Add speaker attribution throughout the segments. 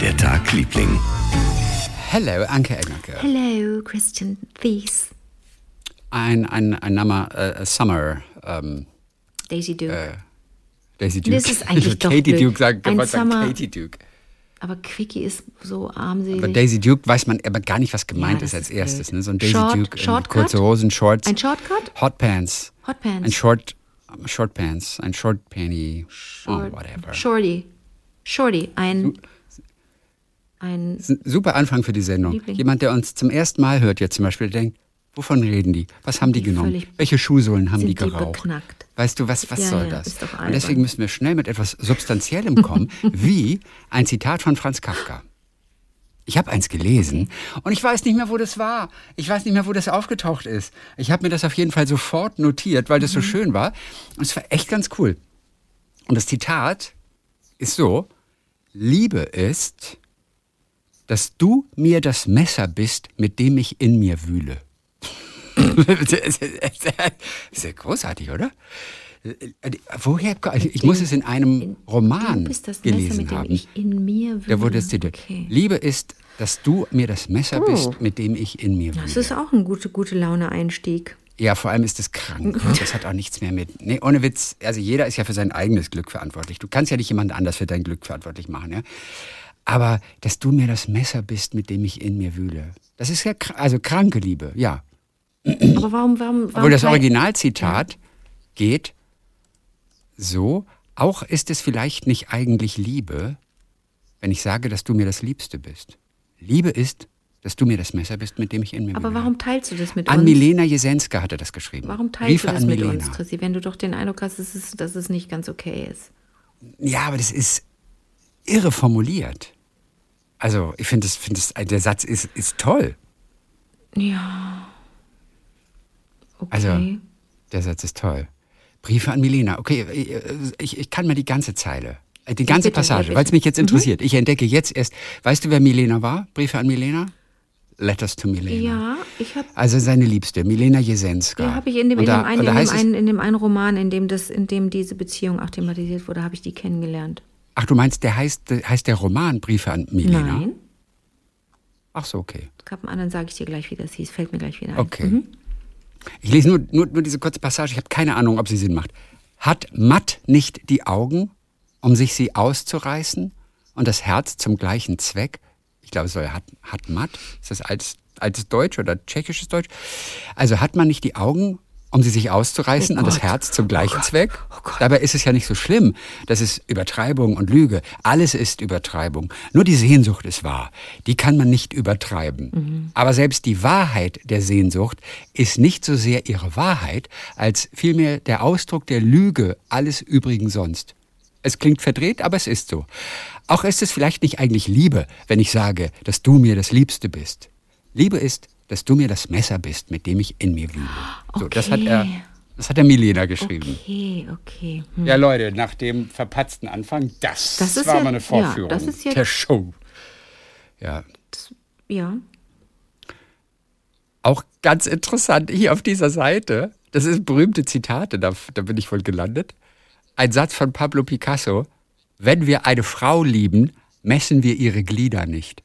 Speaker 1: der Tag, Liebling?
Speaker 2: Hello, Anke Engelke.
Speaker 3: Hello, Christian Thies.
Speaker 2: Ein, ein, ein Name, äh, Summer, ähm,
Speaker 3: Daisy Duke.
Speaker 2: äh, Daisy Duke.
Speaker 3: Das ist eigentlich doch
Speaker 2: Katie. Duke sagt,
Speaker 3: Ein
Speaker 2: sagen
Speaker 3: Summer-
Speaker 2: Katie Duke.
Speaker 3: aber Quickie ist so armselig.
Speaker 2: Aber Daisy Duke weiß man aber gar nicht, was gemeint
Speaker 3: Ja,
Speaker 2: ist als
Speaker 3: ist
Speaker 2: erstes. Ne? So ein Daisy
Speaker 3: Short-
Speaker 2: Duke, äh,
Speaker 3: Shortcut?
Speaker 2: kurze Hosen, Shorts.
Speaker 3: Ein Shortcut?
Speaker 2: Hot Pants.
Speaker 3: Hot Pants.
Speaker 2: Ein Short, Short Pants, ein Short Panty.
Speaker 3: Short-
Speaker 2: oh, whatever.
Speaker 3: Shorty. Shorty. Ein. Ein.
Speaker 2: Ein super Anfang für die Sendung.
Speaker 3: Liebling.
Speaker 2: Jemand, der uns zum ersten Mal hört jetzt zum Beispiel, denkt, wovon reden die? Was haben die,
Speaker 3: die
Speaker 2: genommen? Welche Schuhsohlen haben die
Speaker 3: die
Speaker 2: geraucht?
Speaker 3: beknackt?
Speaker 2: Weißt du, was, was
Speaker 3: Ja,
Speaker 2: soll
Speaker 3: ja,
Speaker 2: das? Und deswegen müssen wir schnell mit etwas Substanziellem kommen, wie ein Zitat von Franz Kafka. Ich habe eins gelesen und ich weiß nicht mehr, wo das war. Ich weiß nicht mehr, wo das aufgetaucht ist. Ich habe mir das auf jeden Fall sofort notiert, weil das so schön war. Und es war echt ganz cool. Und das Zitat ist so, Liebe ist, dass du mir das Messer bist, mit dem ich in mir wühle. das ist ja großartig, oder? Woher? Ich muss es in einem Roman
Speaker 3: das Messer,
Speaker 2: gelesen
Speaker 3: mit dem
Speaker 2: haben.
Speaker 3: ich in mir wühle.
Speaker 2: Da wurde es Titel.
Speaker 3: Okay.
Speaker 2: Liebe ist, dass du mir das Messer
Speaker 3: Oh.
Speaker 2: bist, mit dem ich in mir
Speaker 3: Das
Speaker 2: wühle.
Speaker 3: ist auch ein gute, gute Laune-Einstieg.
Speaker 2: Ja, vor allem ist es krank. Das hat auch nichts mehr mit. Nee, ohne Witz. Also jeder ist ja für sein eigenes Glück verantwortlich. Du kannst ja nicht jemand anders für dein Glück verantwortlich machen, ja. Aber dass du mir das Messer bist, mit dem ich in mir wühle. Das ist ja kr- also kranke Liebe, ja.
Speaker 3: Aber warum, warum, warum
Speaker 2: Obwohl das Originalzitat geht so, auch ist es vielleicht nicht eigentlich Liebe, wenn ich sage, dass du mir das Liebste bist. Liebe ist, dass du mir das Messer bist, mit dem ich in mir
Speaker 3: Aber warum teilst du das mit
Speaker 2: An
Speaker 3: uns?
Speaker 2: Milena Jesenska hatte das geschrieben.
Speaker 3: Warum teilst
Speaker 2: Briefe
Speaker 3: du das
Speaker 2: an
Speaker 3: mit
Speaker 2: Milena.
Speaker 3: uns, Chrissy, wenn du doch den Eindruck hast, dass es, dass es nicht ganz okay ist?
Speaker 2: Ja, aber das ist irre formuliert. Also, ich finde, das- find das- der Satz ist, ist toll.
Speaker 3: Ja. Okay.
Speaker 2: Also, der Satz ist toll. Briefe an Milena. Okay, ich, ich kann mir die ganze Zeile, äh, die ganze
Speaker 3: bitte,
Speaker 2: Passage.
Speaker 3: Mhm.
Speaker 2: weil es mich jetzt interessiert. Ich entdecke jetzt erst, weißt du, wer Milena war? Briefe an Milena? Letters to Milena.
Speaker 3: ja, ich habe
Speaker 2: Also seine Liebste, Milena Jesenska.
Speaker 3: ja, hab ich in dem, in, dem einen, in, dem einen, in dem einen Roman, in dem, das, in dem diese Beziehung auch thematisiert wurde, habe ich die kennengelernt.
Speaker 2: Ach, du meinst, der heißt, der heißt der Roman Briefe an Milena?
Speaker 3: Nein.
Speaker 2: Ach so, okay.
Speaker 3: Es gab einen anderen, sage ich dir gleich, wie das hieß. Fällt mir gleich wieder ein.
Speaker 2: Okay. Ich lese nur, nur, nur diese kurze Passage, ich habe keine Ahnung, ob sie Sinn macht. Hat Matt nicht die Augen, um sich sie auszureißen und das Herz zum gleichen Zweck? Ich glaube, es soll hat, hat Matt, ist das altes, altes Deutsch oder tschechisches Deutsch? Also hat man nicht die Augen, um sie sich auszureißen und das
Speaker 3: Gott.
Speaker 2: Herz zum gleichen Zweck? Dabei ist es ja nicht so schlimm. Das ist Übertreibung und Lüge. Alles ist Übertreibung. Nur die Sehnsucht ist wahr. Die kann man nicht übertreiben. Aber selbst die Wahrheit der Sehnsucht ist nicht so sehr ihre Wahrheit, als vielmehr der Ausdruck der Lüge alles übrigen sonst. Es klingt verdreht, aber es ist so. Auch ist es vielleicht nicht eigentlich Liebe, wenn ich sage, dass du mir das Liebste bist. Liebe ist, dass du mir das Messer bist, mit dem ich in mir wühle. So, das hat er,
Speaker 3: Okay.
Speaker 2: das hat der Milena geschrieben.
Speaker 3: Okay, okay. Hm.
Speaker 2: Ja, Leute, nach dem verpatzten Anfang, das,
Speaker 3: Das ist
Speaker 2: war
Speaker 3: ja-
Speaker 2: mal eine
Speaker 3: ja,
Speaker 2: Vorführung
Speaker 3: das ist ja-
Speaker 2: der Show. Ja,
Speaker 3: Ja.
Speaker 2: auch ganz interessant hier auf dieser Seite. Das ist berühmte Zitate, da, da bin ich wohl gelandet. Ein Satz von Pablo Picasso. Wenn wir eine Frau lieben, messen wir ihre Glieder nicht.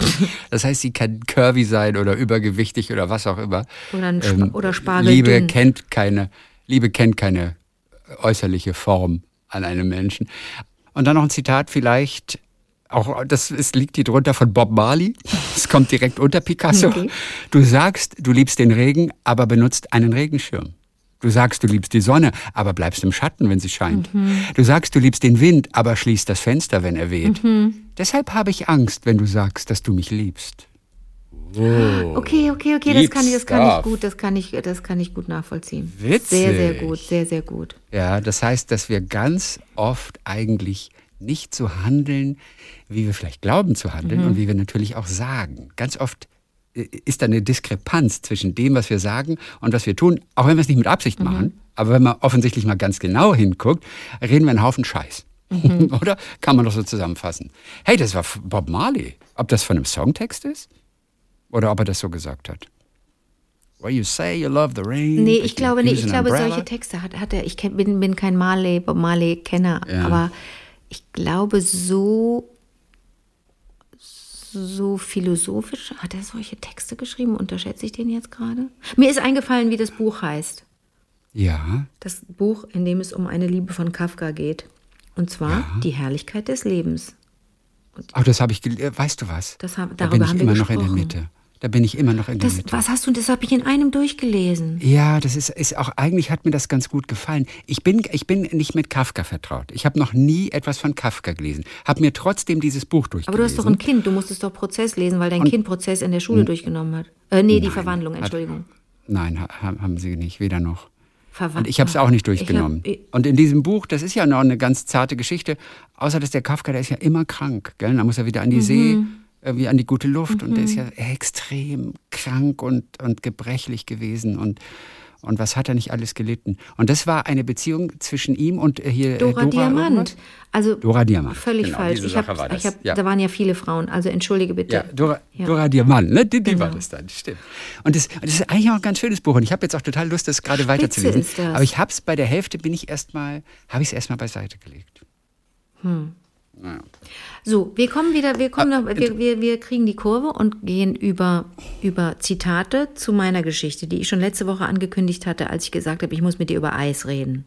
Speaker 2: Das heißt, sie kann curvy sein oder übergewichtig oder was auch immer.
Speaker 3: Oder ein Spa- oder Spargel
Speaker 2: Liebe
Speaker 3: dünn.
Speaker 2: kennt keine, Liebe kennt keine äußerliche Form an einem Menschen. Und dann noch ein Zitat vielleicht, auch das ist, liegt hier drunter von Bob Marley. Es kommt direkt unter Picasso.
Speaker 3: Okay.
Speaker 2: Du sagst, du liebst den Regen, aber benutzt einen Regenschirm. Du sagst, du liebst die Sonne, aber bleibst im Schatten, wenn sie scheint.
Speaker 3: Mhm.
Speaker 2: Du sagst, du liebst den Wind, aber schließt das Fenster, wenn er weht. Deshalb habe ich Angst, wenn du sagst, dass du mich liebst.
Speaker 3: Okay, okay, okay, das kann ich, das kann ich gut, das kann ich, das kann ich gut nachvollziehen.
Speaker 2: Witzig.
Speaker 3: Sehr, sehr gut, sehr, sehr gut.
Speaker 2: Ja, das heißt, dass wir ganz oft eigentlich nicht so handeln, wie wir vielleicht glauben zu handeln und wie wir natürlich auch sagen. Ganz oft äh, ist da eine Diskrepanz zwischen dem, was wir sagen und was wir tun, auch wenn wir es nicht mit Absicht machen. Aber wenn man offensichtlich mal ganz genau hinguckt, reden wir einen Haufen Scheiß. Oder? Kann man doch so zusammenfassen. Hey, das war Bob Marley. Ob das von einem Songtext ist? Oder ob er das so gesagt hat? Where you say you love the rain.
Speaker 3: Nee, ich glaube nicht. Ich glaube,
Speaker 2: umbrella.
Speaker 3: solche Texte hat, hat er. Ich kenn, bin, bin kein Marley, Bob Marley-Kenner,
Speaker 2: Ja.
Speaker 3: aber ich glaube, so, so philosophisch. Hat er solche Texte geschrieben? Unterschätze ich den jetzt gerade? Mir ist eingefallen, wie das Buch heißt.
Speaker 2: Ja.
Speaker 3: Das Buch, in dem es um eine Liebe von Kafka geht. Und zwar
Speaker 2: Ja.
Speaker 3: Die Herrlichkeit des Lebens.
Speaker 2: Oh, das habe ich gelesen. Weißt du was?
Speaker 3: Das
Speaker 2: da
Speaker 3: darüber
Speaker 2: bin ich
Speaker 3: haben wir
Speaker 2: immer noch in der. Mitte. Da bin ich immer noch in der
Speaker 3: Das,
Speaker 2: Mitte.
Speaker 3: was hast du, das habe ich in einem durchgelesen.
Speaker 2: Ja, das ist, ist auch, eigentlich hat mir das ganz gut gefallen. Ich bin, ich bin nicht mit Kafka vertraut. Ich habe noch nie etwas von Kafka gelesen. Habe mir trotzdem dieses Buch durchgelesen.
Speaker 3: Aber du hast doch ein Kind, du musstest doch Prozess lesen, weil dein Kind Prozess in der Schule durchgenommen hat. Äh, nee, die Verwandlung, Entschuldigung.
Speaker 2: Nein, ha, haben sie nicht, weder noch.
Speaker 3: Verwa
Speaker 2: Und ich habe es auch nicht durchgenommen.
Speaker 3: Ich hab,
Speaker 2: und in diesem Buch, das ist ja noch eine ganz zarte Geschichte, außer dass der Kafka, der ist ja immer krank. Gell? Da muss er wieder an die
Speaker 3: Mhm.
Speaker 2: See, irgendwie an die gute Luft. Und der ist ja extrem krank und, und gebrechlich gewesen. Und, und was hat er nicht alles gelitten? Und das war eine Beziehung zwischen ihm und äh, hier äh,
Speaker 3: Dora, Diamant.
Speaker 2: irgendwas?
Speaker 3: Also
Speaker 2: Dora Diamant,
Speaker 3: Völlig
Speaker 2: genau,
Speaker 3: falsch. Ich hab,
Speaker 2: war das,
Speaker 3: ich hab,
Speaker 2: ja.
Speaker 3: Da waren ja viele Frauen. Also entschuldige bitte.
Speaker 2: Ja, Dora,
Speaker 3: Ja.
Speaker 2: Dora Diamant, ne? die, die war
Speaker 3: Genau.
Speaker 2: das dann, stimmt. Und das, das ist eigentlich auch ein ganz schönes Buch und ich habe jetzt auch total Lust, das gerade weiterzulesen.
Speaker 3: ist das.
Speaker 2: Aber ich habe es bei der Hälfte, bin ich erstmal, habe ich es erstmal beiseite gelegt.
Speaker 3: So, wir kommen wieder, wir kommen
Speaker 2: Ah,
Speaker 3: noch, wir, wir, wir kriegen die Kurve und gehen über, über Zitate zu meiner Geschichte, die ich schon letzte Woche angekündigt hatte, als ich gesagt habe, ich muss mit dir über Eis reden.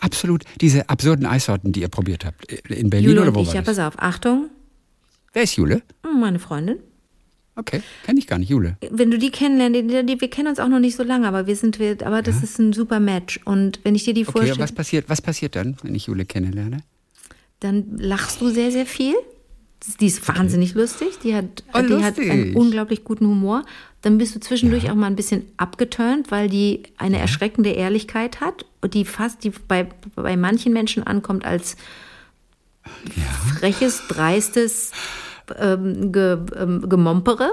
Speaker 2: Absolut, diese absurden Eissorten, die ihr probiert habt. In Berlin
Speaker 3: Jule
Speaker 2: oder wo
Speaker 3: ich,
Speaker 2: war
Speaker 3: ja,
Speaker 2: das?
Speaker 3: pass auf, Achtung,
Speaker 2: Wer ist Jule?
Speaker 3: meine Freundin.
Speaker 2: Okay, kenne ich gar nicht, Jule.
Speaker 3: Wenn du die kennenlernst, die, die, wir kennen uns auch noch nicht so lange, aber wir sind, wir, aber das ist ein super Match. Und wenn ich dir die
Speaker 2: Okay,
Speaker 3: vorstelle,
Speaker 2: was passiert, was passiert dann, wenn ich Jule kennenlerne?
Speaker 3: Dann lachst du sehr, sehr viel. Die ist wahnsinnig lustig. Die hat,
Speaker 2: Oh,
Speaker 3: die hat einen
Speaker 2: lustig.
Speaker 3: unglaublich guten Humor. Dann bist du zwischendurch auch mal ein bisschen abgeturnt, weil die eine erschreckende Ehrlichkeit hat und die fast die bei, bei manchen Menschen ankommt als freches, dreistes ähm, ge, ähm, Gemompere.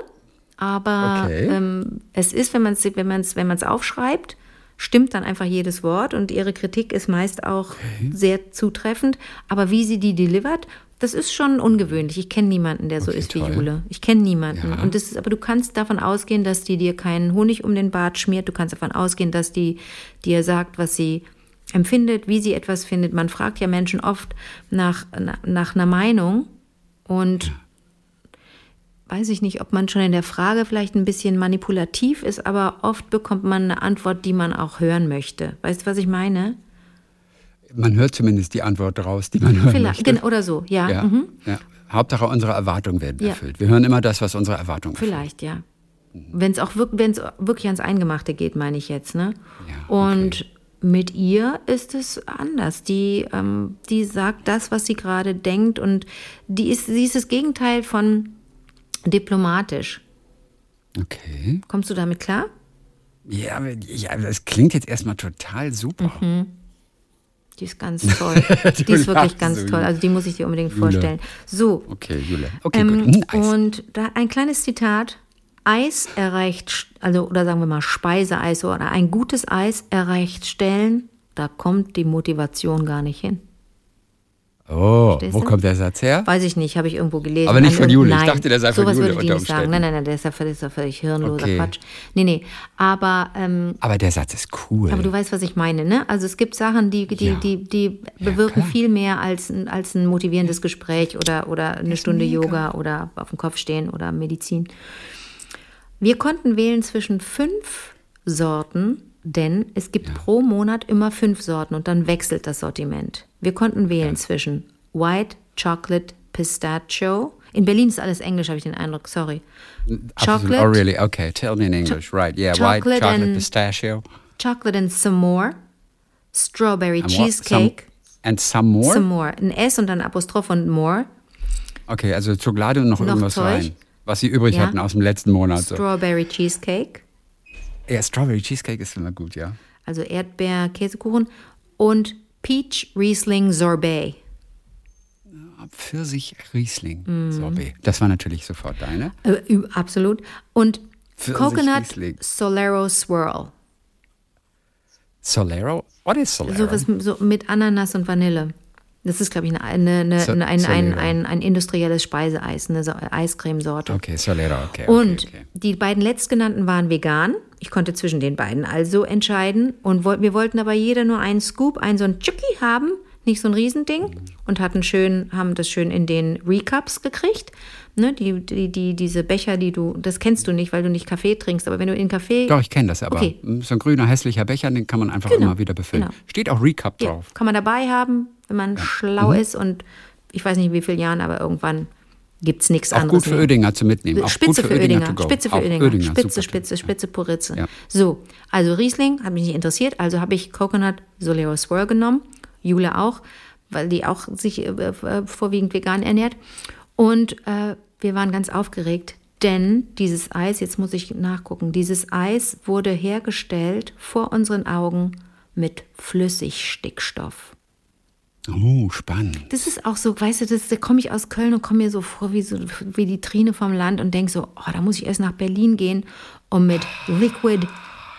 Speaker 3: Aber
Speaker 2: Okay.
Speaker 3: ähm, es ist, wenn man es wenn man's, wenn man's aufschreibt, stimmt dann einfach jedes Wort und ihre Kritik ist meist auch sehr zutreffend. Aber wie sie die delivert, das ist schon ungewöhnlich. Ich kenne niemanden, der so
Speaker 2: Okay,
Speaker 3: ist wie
Speaker 2: toll.
Speaker 3: Jule. Ich kenne niemanden.
Speaker 2: Ja.
Speaker 3: Und das ist, aber du kannst davon ausgehen, dass die dir keinen Honig um den Bart schmiert. Du kannst davon ausgehen, dass die dir sagt, was sie empfindet, wie sie etwas findet. Man fragt ja Menschen oft nach, na- nach einer Meinung und weiß ich nicht, ob man schon in der Frage vielleicht ein bisschen manipulativ ist, aber oft bekommt man eine Antwort, die man auch hören möchte. Weißt du, was ich meine?
Speaker 2: Man hört zumindest die Antwort raus, die man hören
Speaker 3: Vielleicht,
Speaker 2: möchte.
Speaker 3: oder so, ja.
Speaker 2: Ja,
Speaker 3: Mhm.
Speaker 2: ja. Hauptsache unsere Erwartungen werden
Speaker 3: Ja.
Speaker 2: erfüllt. Wir hören immer das, was unsere Erwartungen erfüllt.
Speaker 3: Vielleicht, ja. Wenn es auch wenn's wirklich ans Eingemachte geht, meine ich jetzt, ne?
Speaker 2: Ja,
Speaker 3: Und mit ihr ist es anders. Die, ähm, die sagt das, was sie gerade denkt und die ist, sie ist das Gegenteil von diplomatisch.
Speaker 2: Okay.
Speaker 3: Kommst du damit klar?
Speaker 2: Ja, aber- ja, das klingt jetzt erstmal total super.
Speaker 3: Mhm. Die ist ganz toll. die ist wirklich ganz
Speaker 2: so,
Speaker 3: toll. Also die muss ich dir unbedingt
Speaker 2: Jule.
Speaker 3: vorstellen. So,
Speaker 2: Okay, Jule. Okay,
Speaker 3: ähm,
Speaker 2: gut. Hm,
Speaker 3: und da ein kleines Zitat. Eis erreicht, also oder sagen wir mal Speiseeis oder ein gutes Eis erreicht Stellen, da kommt die Motivation gar nicht hin.
Speaker 2: Oh,
Speaker 3: verstehst
Speaker 2: wo
Speaker 3: du?
Speaker 2: kommt der Satz her?
Speaker 3: Weiß ich nicht, habe ich irgendwo gelesen.
Speaker 2: Aber nicht von Jule. Ich
Speaker 3: Nein,
Speaker 2: dachte, der sei von Jule
Speaker 3: würde ich
Speaker 2: unter
Speaker 3: nicht sagen.
Speaker 2: Umständen.
Speaker 3: Nein, nein, nein, der ist ja völlig, ja völlig hirnloser
Speaker 2: Okay.
Speaker 3: Quatsch. Nee, nee. Aber ähm,
Speaker 2: Aber der Satz ist cool.
Speaker 3: Aber du weißt, was ich meine, ne? Also es gibt Sachen, die, die,
Speaker 2: Ja.
Speaker 3: die, die bewirken
Speaker 2: klar.
Speaker 3: viel mehr als, ein- als ein motivierendes Gespräch oder, oder eine Stunde
Speaker 2: mega.
Speaker 3: Yoga oder auf dem Kopf stehen oder Medizin. Wir konnten wählen zwischen fünf Sorten, denn es gibt pro Monat immer fünf Sorten und dann wechselt das Sortiment. Wir konnten wählen zwischen White, Chocolate, Pistachio. In Berlin ist alles Englisch, habe ich den Eindruck, sorry.
Speaker 2: Absolut. Oh, really? Okay, tell me in English. Right, yeah, white
Speaker 3: chocolate
Speaker 2: chocolate
Speaker 3: and-
Speaker 2: pistachio.
Speaker 3: Chocolate and some more. Strawberry
Speaker 2: And
Speaker 3: Cheesecake.
Speaker 2: Some, and some more?
Speaker 3: Some more. Ein S und dann Apostroph und more.
Speaker 2: okay, also Schokolade und noch,
Speaker 3: Noch
Speaker 2: irgendwas
Speaker 3: Zeug?
Speaker 2: rein. Was sie übrig
Speaker 3: Ja.
Speaker 2: hatten aus dem letzten Monat. So.
Speaker 3: Strawberry Cheesecake.
Speaker 2: Ja, Strawberry Cheesecake ist immer gut, ja.
Speaker 3: Also Erdbeer-Käsekuchen. Und Peach Riesling Sorbet.
Speaker 2: Pfirsich Riesling
Speaker 3: Mhm.
Speaker 2: Sorbet. Das war natürlich sofort deine.
Speaker 3: Äh, absolut. Und Coconut. Solero Swirl.
Speaker 2: Solero? What is Solero?
Speaker 3: So was so mit Ananas und Vanille. Das ist, glaube ich, eine, eine, eine, ein, ein, ein, ein industrielles Speiseeis, eine so Eiscremesorte.
Speaker 2: okay, Solero, okay. okay
Speaker 3: Und
Speaker 2: okay.
Speaker 3: die beiden letztgenannten waren vegan. Ich konnte zwischen den beiden also entscheiden. Und wir wollten aber jeder nur einen Scoop, einen so einen Chucky haben. nicht so ein Riesending und hatten schön, haben das schön in den Recups gekriegt. Ne, die, die, die, diese Becher, die du, das kennst du nicht, weil du nicht Kaffee trinkst, aber wenn du in Kaffee.
Speaker 2: Doch, ich kenne das, aber
Speaker 3: Okay.
Speaker 2: so ein grüner, hässlicher Becher, den kann man einfach
Speaker 3: Genau,
Speaker 2: immer wieder befüllen.
Speaker 3: genau.
Speaker 2: Steht auch Recap
Speaker 3: Ja,
Speaker 2: drauf.
Speaker 3: kann man dabei haben, wenn man schlau ist und ich weiß nicht in wie vielen Jahren, aber irgendwann gibt es nichts
Speaker 2: Auch
Speaker 3: anderes.
Speaker 2: gut für
Speaker 3: mehr.
Speaker 2: Oedinger zu mitnehmen. Auch
Speaker 3: Spitze
Speaker 2: gut
Speaker 3: für
Speaker 2: go.
Speaker 3: Spitze für
Speaker 2: Auch
Speaker 3: Oedinger, Spitze. Spitze, Spitze, Puritze.
Speaker 2: Ja.
Speaker 3: So, also Riesling hat mich nicht interessiert, also habe ich Coconut Solero Swirl genommen, Jule auch, weil die auch sich äh, äh, vorwiegend vegan ernährt. Und äh, wir waren ganz aufgeregt, denn dieses Eis, jetzt muss ich nachgucken, dieses Eis wurde hergestellt vor unseren Augen mit Flüssigstickstoff.
Speaker 2: Oh, spannend.
Speaker 3: Das ist auch so, weißt du, das, da komme ich aus Köln und komme mir so vor wie, so, wie die Trine vom Land und denke so, oh, da muss ich erst nach Berlin gehen, um mit Liquid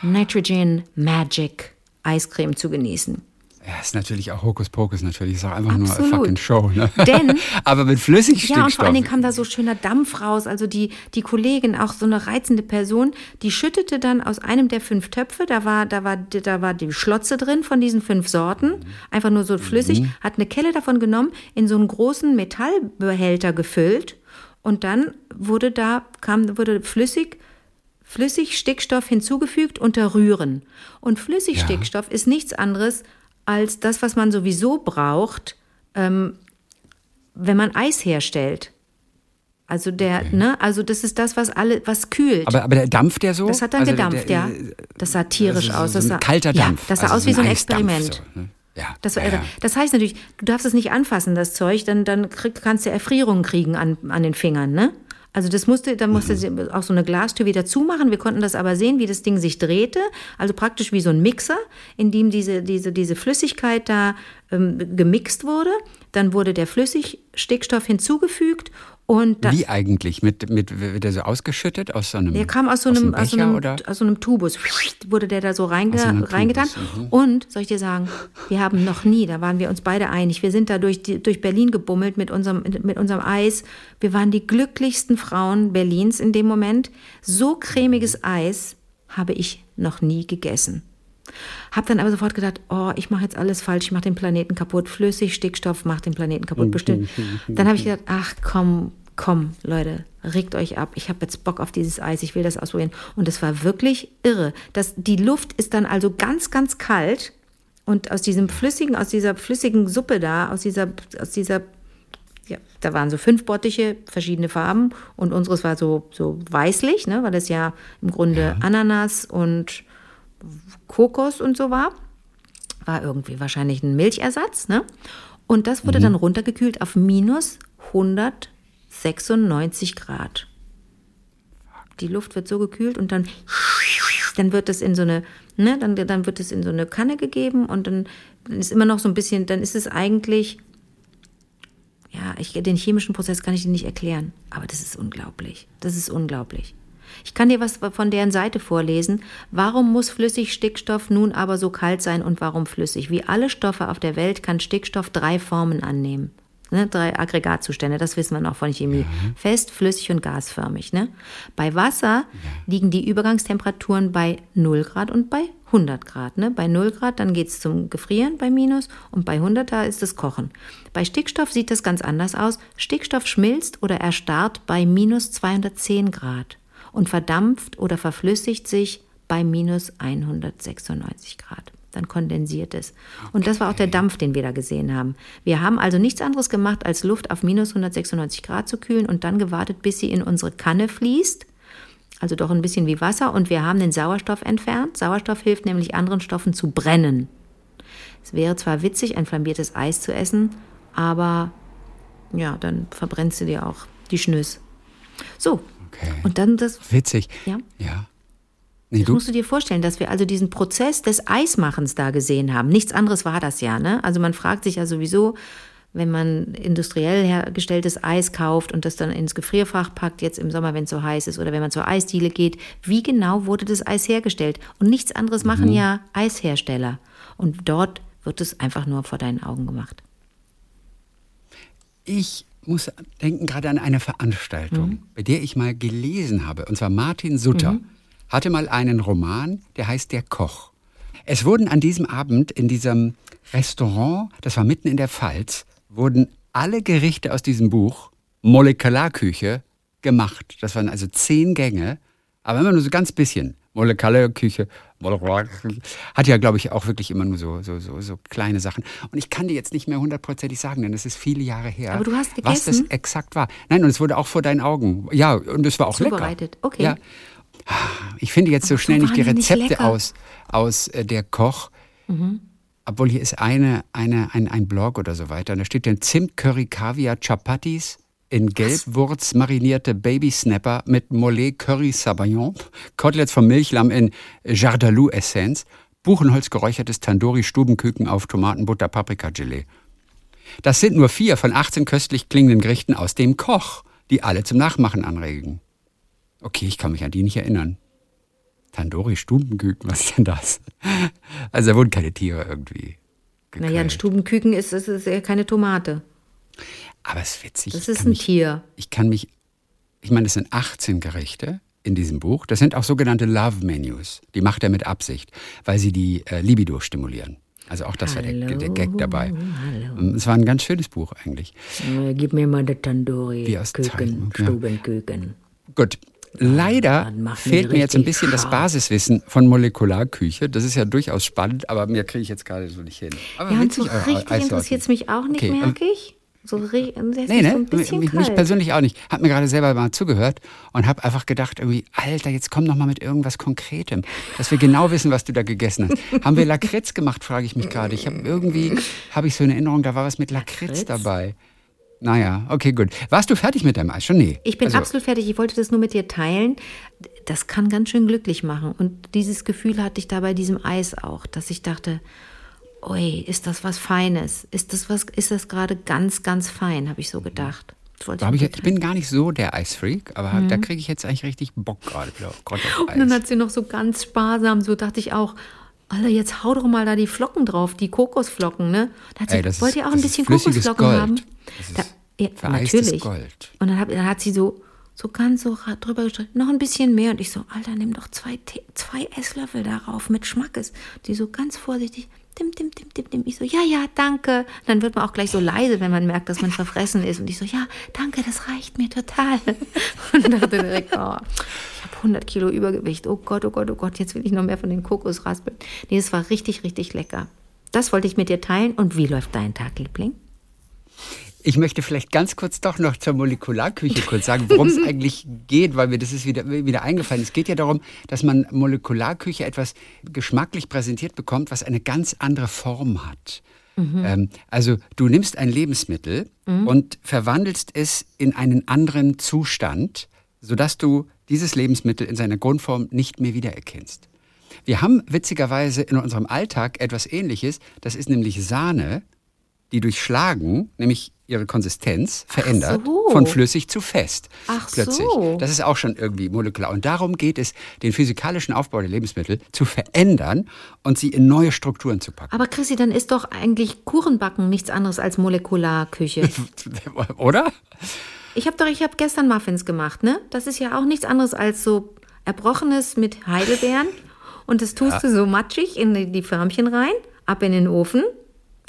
Speaker 3: Nitrogen Magic Eiscreme zu genießen.
Speaker 2: Ja, ist natürlich auch Hokuspokus natürlich. Ist auch einfach nur
Speaker 3: Absolut.
Speaker 2: eine fucking Show. Ne?
Speaker 3: Denn-
Speaker 2: Aber mit
Speaker 3: Ja,
Speaker 2: Flüssigstickstoff.
Speaker 3: und vor allen Dingen kam da so schöner Dampf raus. Also die, die Kollegin, auch so eine reizende Person, die schüttete dann aus einem der fünf Töpfe, da war, da war, da war die Schlotze drin von diesen fünf Sorten, einfach nur so flüssig, hat eine Kelle davon genommen, in so einen großen Metallbehälter gefüllt und dann wurde da, kam, wurde flüssig, Flüssigstickstoff hinzugefügt unter Rühren. Und Flüssigstickstoff ist nichts anderes als das, was man sowieso braucht, ähm, wenn man Eis herstellt. Also der, ne, also das ist das, was alle, was kühlt.
Speaker 2: aber, aber der dampft der so?
Speaker 3: das hat dann
Speaker 2: Also
Speaker 3: gedampft,
Speaker 2: der,
Speaker 3: ja. Das sah tierisch
Speaker 2: das ist
Speaker 3: aus.
Speaker 2: So
Speaker 3: Das sah,
Speaker 2: kalter Dampf.
Speaker 3: Ja, das sah
Speaker 2: Also
Speaker 3: aus wie so ein Experiment.
Speaker 2: So, ne? Ja.
Speaker 3: Das,
Speaker 2: ja, ja.
Speaker 3: das heißt natürlich, du darfst es nicht anfassen, das Zeug, dann, dann krieg, kannst du Erfrierungen kriegen an, an den Fingern, ne? Also das musste, da musste sie auch so eine Glastür wieder zumachen. Wir konnten das aber sehen, wie das Ding sich drehte. Also praktisch wie so ein Mixer, in dem diese, diese, diese Flüssigkeit da ähm, gemixt wurde. Dann wurde der Flüssigstickstoff hinzugefügt und dann,
Speaker 2: Wie eigentlich? Mit, mit, wird der so ausgeschüttet aus so einem
Speaker 3: der kam aus so einem, aus so
Speaker 2: Becher,
Speaker 3: einem,
Speaker 2: oder?
Speaker 3: aus so einem Tubus, wurde der da so reinge,
Speaker 2: Aus so einem
Speaker 3: reingetan.
Speaker 2: Mhm.
Speaker 3: Und, soll ich dir sagen, wir haben noch nie, da waren wir uns beide einig, wir sind da durch, durch Berlin gebummelt mit unserem, mit unserem Eis. Wir waren die glücklichsten Frauen Berlins in dem Moment. So cremiges Eis habe ich noch nie gegessen. Hab dann aber sofort gedacht, oh, ich mache jetzt alles falsch, ich mache den Planeten kaputt, flüssig, Stickstoff macht den Planeten kaputt, bestimmt. Dann habe ich gedacht, ach komm, komm, Leute, regt euch ab, ich habe jetzt Bock auf dieses Eis, ich will das ausprobieren. Und es war wirklich irre. Das, die Luft ist dann also ganz, ganz kalt und aus diesem flüssigen, aus dieser flüssigen Suppe da, aus dieser, aus dieser ja, da waren so fünf Bottiche, verschiedene Farben und unseres war so, so weißlich, ne, weil das ja im Grunde Ananas und Kokos und so war. War irgendwie wahrscheinlich ein Milchersatz, ne? Und das wurde dann runtergekühlt auf minus 196 Grad. Die Luft wird so gekühlt und dann, dann wird es in so eine, ne, dann, dann wird es in so eine Kanne gegeben und dann, dann ist immer noch so ein bisschen, dann ist es eigentlich ja, ich, den chemischen Prozess kann ich dir nicht erklären, aber das ist unglaublich. Das ist unglaublich. Ich kann dir was von deren Seite vorlesen. Warum muss Flüssigstickstoff nun aber so kalt sein und warum flüssig? Wie alle Stoffe auf der Welt kann Stickstoff drei Formen annehmen. Ne, drei Aggregatzustände, das wissen wir noch von Chemie. Fest, flüssig und gasförmig. Ne? Bei Wasser liegen die Übergangstemperaturen bei 0 Grad und bei 100 Grad. Ne? Bei 0 Grad, dann geht es zum Gefrieren bei Minus und bei 100 da ist das Kochen. Bei Stickstoff sieht das ganz anders aus. Stickstoff schmilzt oder erstarrt bei minus 210 Grad und verdampft oder verflüssigt sich bei minus 196 Grad. Dann kondensiert es. Und das war auch der Dampf, den wir da gesehen haben. Wir haben also nichts anderes gemacht, als Luft auf minus 196 Grad zu kühlen und dann gewartet, bis sie in unsere Kanne fließt. Also doch ein bisschen wie Wasser. Und wir haben den Sauerstoff entfernt. Sauerstoff hilft nämlich anderen Stoffen zu brennen. Es wäre zwar witzig, ein flambiertes Eis zu essen, aber ja, dann verbrennst du dir auch die Schnüss. So.
Speaker 2: Okay.
Speaker 3: Und dann das.
Speaker 2: Witzig.
Speaker 3: Ja.
Speaker 2: Ja. Nee,
Speaker 3: Das
Speaker 2: du,
Speaker 3: musst du dir vorstellen, dass wir also diesen Prozess des Eismachens da gesehen haben. Nichts anderes war das ja, ne? Also man fragt sich ja sowieso, wenn man industriell hergestelltes Eis kauft und das dann ins Gefrierfach packt, jetzt im Sommer, wenn es so heiß ist, oder wenn man zur Eisdiele geht, wie genau wurde das Eis hergestellt? Und nichts anderes machen ja Eishersteller. Und dort wird es einfach nur vor deinen Augen gemacht.
Speaker 2: ich muss denken gerade an eine Veranstaltung,
Speaker 3: Mhm.
Speaker 2: bei der ich mal gelesen habe. Und zwar Martin Sutter hatte mal einen Roman, der heißt Der Koch. Es wurden an diesem Abend in diesem Restaurant, das war mitten in der Pfalz, wurden alle Gerichte aus diesem Buch Molekularküche gemacht. Das waren also zehn Gänge, aber immer nur so ganz bisschen. Molekularküche, hat ja, glaube ich, auch wirklich immer nur so, so, so, so kleine Sachen. Und ich kann dir jetzt nicht mehr hundertprozentig sagen, denn es ist viele Jahre her,
Speaker 3: Aber du hast
Speaker 2: was das
Speaker 3: gegessen?
Speaker 2: exakt war. Nein, und es wurde auch vor deinen Augen. Ja, und es war auch
Speaker 3: Zubereitet.
Speaker 2: lecker.
Speaker 3: Okay.
Speaker 2: Ja. Ich finde jetzt so schnell nicht die Rezepte.
Speaker 3: Mhm.
Speaker 2: aus, aus äh, der Koch. Obwohl hier ist eine, eine, ein, ein Blog oder so weiter. Und da steht dann Zimt, Curry, Kaviar, Chapatis in Gelbwurz marinierte Babysnapper mit Mollet Curry Sabayon, Koteletts vom Milchlamm in Jardalou Essenz, Buchenholz geräuchertes Tandoori Stubenküken auf Tomatenbutter Paprika Gelee. Das sind nur vier von 18 köstlich klingenden Gerichten aus dem Koch, die alle zum Nachmachen anregen. Okay, ich kann mich an die nicht erinnern. Tandoori Stubenküken, was ist denn das? Also da wurden keine Tiere irgendwie.
Speaker 3: Naja, ein. Stubenküken ist, ist, ist keine Tomate.
Speaker 2: Aber es ist witzig.
Speaker 3: Das ist ein
Speaker 2: mich,
Speaker 3: Tier.
Speaker 2: Ich kann mich, ich meine, es sind 18 Gerichte in diesem Buch. Das sind auch sogenannte Love Menus. Die macht er mit Absicht, weil sie die äh, Libido stimulieren. Also auch das war der,
Speaker 3: Hallo,
Speaker 2: der Gag dabei.
Speaker 3: hallo.
Speaker 2: Es war ein ganz schönes Buch eigentlich.
Speaker 3: Äh, Gib mir mal das Tandoori.
Speaker 2: Wie aus Zeichnung, ja.
Speaker 3: Stubenküken.
Speaker 2: Gut. Leider
Speaker 3: das
Speaker 2: fehlt mir jetzt ein bisschen das
Speaker 3: scharf.
Speaker 2: Basiswissen von Molekularküche. Das ist ja durchaus spannend, aber mehr kriege ich jetzt gerade so nicht hin. Aber
Speaker 3: Ja, und so richtig interessiert es mich auch nicht,
Speaker 2: Okay,
Speaker 3: merke ich. So, das
Speaker 2: Nee,
Speaker 3: so
Speaker 2: ne?
Speaker 3: ein bisschen
Speaker 2: mich, mich persönlich auch nicht. Hab mir gerade selber mal zugehört und hab einfach gedacht, irgendwie, Alter, jetzt komm noch mal mit irgendwas Konkretem, dass wir genau wissen, was du da gegessen hast. Haben wir Lakritz gemacht, frage ich mich gerade. Ich habe irgendwie, habe ich so eine Erinnerung, da war was mit Lakritz,
Speaker 3: Lakritz?
Speaker 2: dabei. Naja, okay, gut. Warst du fertig mit deinem Eis? Schon nee.
Speaker 3: Ich bin
Speaker 2: Also,
Speaker 3: absolut fertig. Ich wollte das nur mit dir teilen. Das kann ganz schön glücklich machen. Und dieses Gefühl hatte ich da bei diesem Eis auch, dass ich dachte, ui, ist das was Feines? Ist das was, ist das gerade ganz, ganz fein, habe ich so gedacht.
Speaker 2: Ich, ich bin gar nicht so der Eisfreak, aber da kriege ich jetzt eigentlich richtig Bock gerade
Speaker 3: Und dann hat sie noch so ganz sparsam, so dachte ich auch, Alter, jetzt hau doch mal da die Flocken drauf, die Kokosflocken, ne? Da hat sie,
Speaker 2: Ey,
Speaker 3: wollt
Speaker 2: ist-
Speaker 3: ihr auch ein bisschen Kokosflocken
Speaker 2: Gold.
Speaker 3: haben? Da, ja,
Speaker 2: vereistes
Speaker 3: natürlich.
Speaker 2: Gold.
Speaker 3: Und dann, hab, dann hat sie so, so ganz so drüber gestrichen, noch ein bisschen mehr. Und ich so, Alter, nimm doch zwei, Tee, zwei Esslöffel darauf mit Schmackes. Die so ganz vorsichtig, dim, dim, dim, dim, dim. Ich so, ja, ja, danke. Dann wird man auch gleich so leise, wenn man merkt, dass man verfressen ist. Und ich so, ja, danke, das reicht mir total. Und dachte direkt, oh, ich habe 100 Kilo Übergewicht. Oh Gott, oh Gott, oh Gott, jetzt will ich noch mehr von den Kokosraspeln. Nee, es war richtig, richtig lecker. Das wollte ich mit dir teilen. Und wie läuft dein Tag, Liebling?
Speaker 2: Ich möchte vielleicht ganz kurz doch noch zur Molekularküche kurz sagen, worum es eigentlich geht, weil mir das ist wieder, wieder eingefallen. Es geht ja darum, dass man Molekularküche etwas geschmacklich präsentiert bekommt, was eine ganz andere Form hat. Ähm, also du nimmst ein Lebensmittel und verwandelst es in einen anderen Zustand, sodass du dieses Lebensmittel in seiner Grundform nicht mehr wiedererkennst. Wir haben witzigerweise in unserem Alltag etwas Ähnliches. Das ist nämlich Sahne, die durch Schlagen, nämlich ihre Konsistenz, verändert
Speaker 3: so.
Speaker 2: von flüssig zu fest.
Speaker 3: Ach
Speaker 2: plötzlich.
Speaker 3: so.
Speaker 2: Das ist auch schon irgendwie molekular. Und darum geht es, den physikalischen Aufbau der Lebensmittel zu verändern und sie in neue Strukturen zu packen.
Speaker 3: Aber Chrissy, dann ist doch eigentlich Kuchenbacken nichts anderes als Molekularküche.
Speaker 2: Oder?
Speaker 3: Ich habe doch, ich habe gestern Muffins gemacht, ne? Das ist ja auch nichts anderes als so Erbrochenes mit Heidelbeeren. Und das tust du so matschig in die- die Förmchen rein, ab in den Ofen,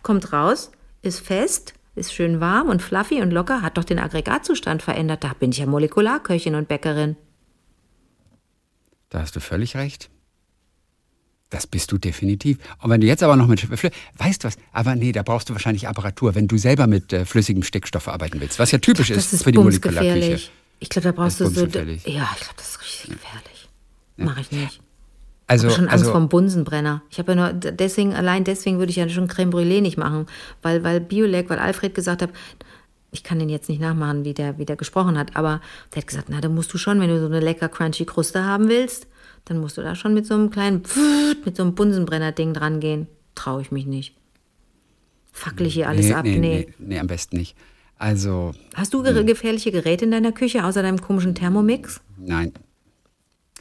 Speaker 3: kommt raus, ist fest, ist schön warm und fluffy und locker, hat doch den Aggregatzustand verändert. Da bin ich ja Molekularköchin und Bäckerin.
Speaker 2: Da hast du völlig recht. Das bist du definitiv. Und wenn du jetzt aber noch mit, weißt du was, aber nee, da brauchst du wahrscheinlich Apparatur, wenn du selber mit äh, flüssigem Stickstoff arbeiten willst, was ja typisch
Speaker 3: Das
Speaker 2: ist,
Speaker 3: ist
Speaker 2: für die Molekularküche.
Speaker 3: Ich glaube, da brauchst du so. Ja, ich glaube, das ist richtig gefährlich. Mache ich nicht.
Speaker 2: Also,
Speaker 3: Ich habe schon Angst
Speaker 2: also
Speaker 3: vom Bunsenbrenner. Ich habe ja nur deswegen allein deswegen würde ich ja schon Creme Brûlée nicht machen, weil weil Biolek, weil Alfred gesagt hat, ich kann den jetzt nicht nachmachen, wie der wie der gesprochen hat, aber der hat gesagt, na, da musst du schon, wenn du so eine lecker crunchy Kruste haben willst, dann musst du da schon mit so einem kleinen Pfft, mit so einem Bunsenbrenner Ding dran gehen. Traue ich mich nicht. Fackel ich hier alles
Speaker 2: nee,
Speaker 3: ab?
Speaker 2: nee,
Speaker 3: Nee.
Speaker 2: nee, nee, am besten nicht. Also,
Speaker 3: Hast du ge gefährliche Geräte in deiner Küche außer deinem komischen Thermomix?
Speaker 2: nein.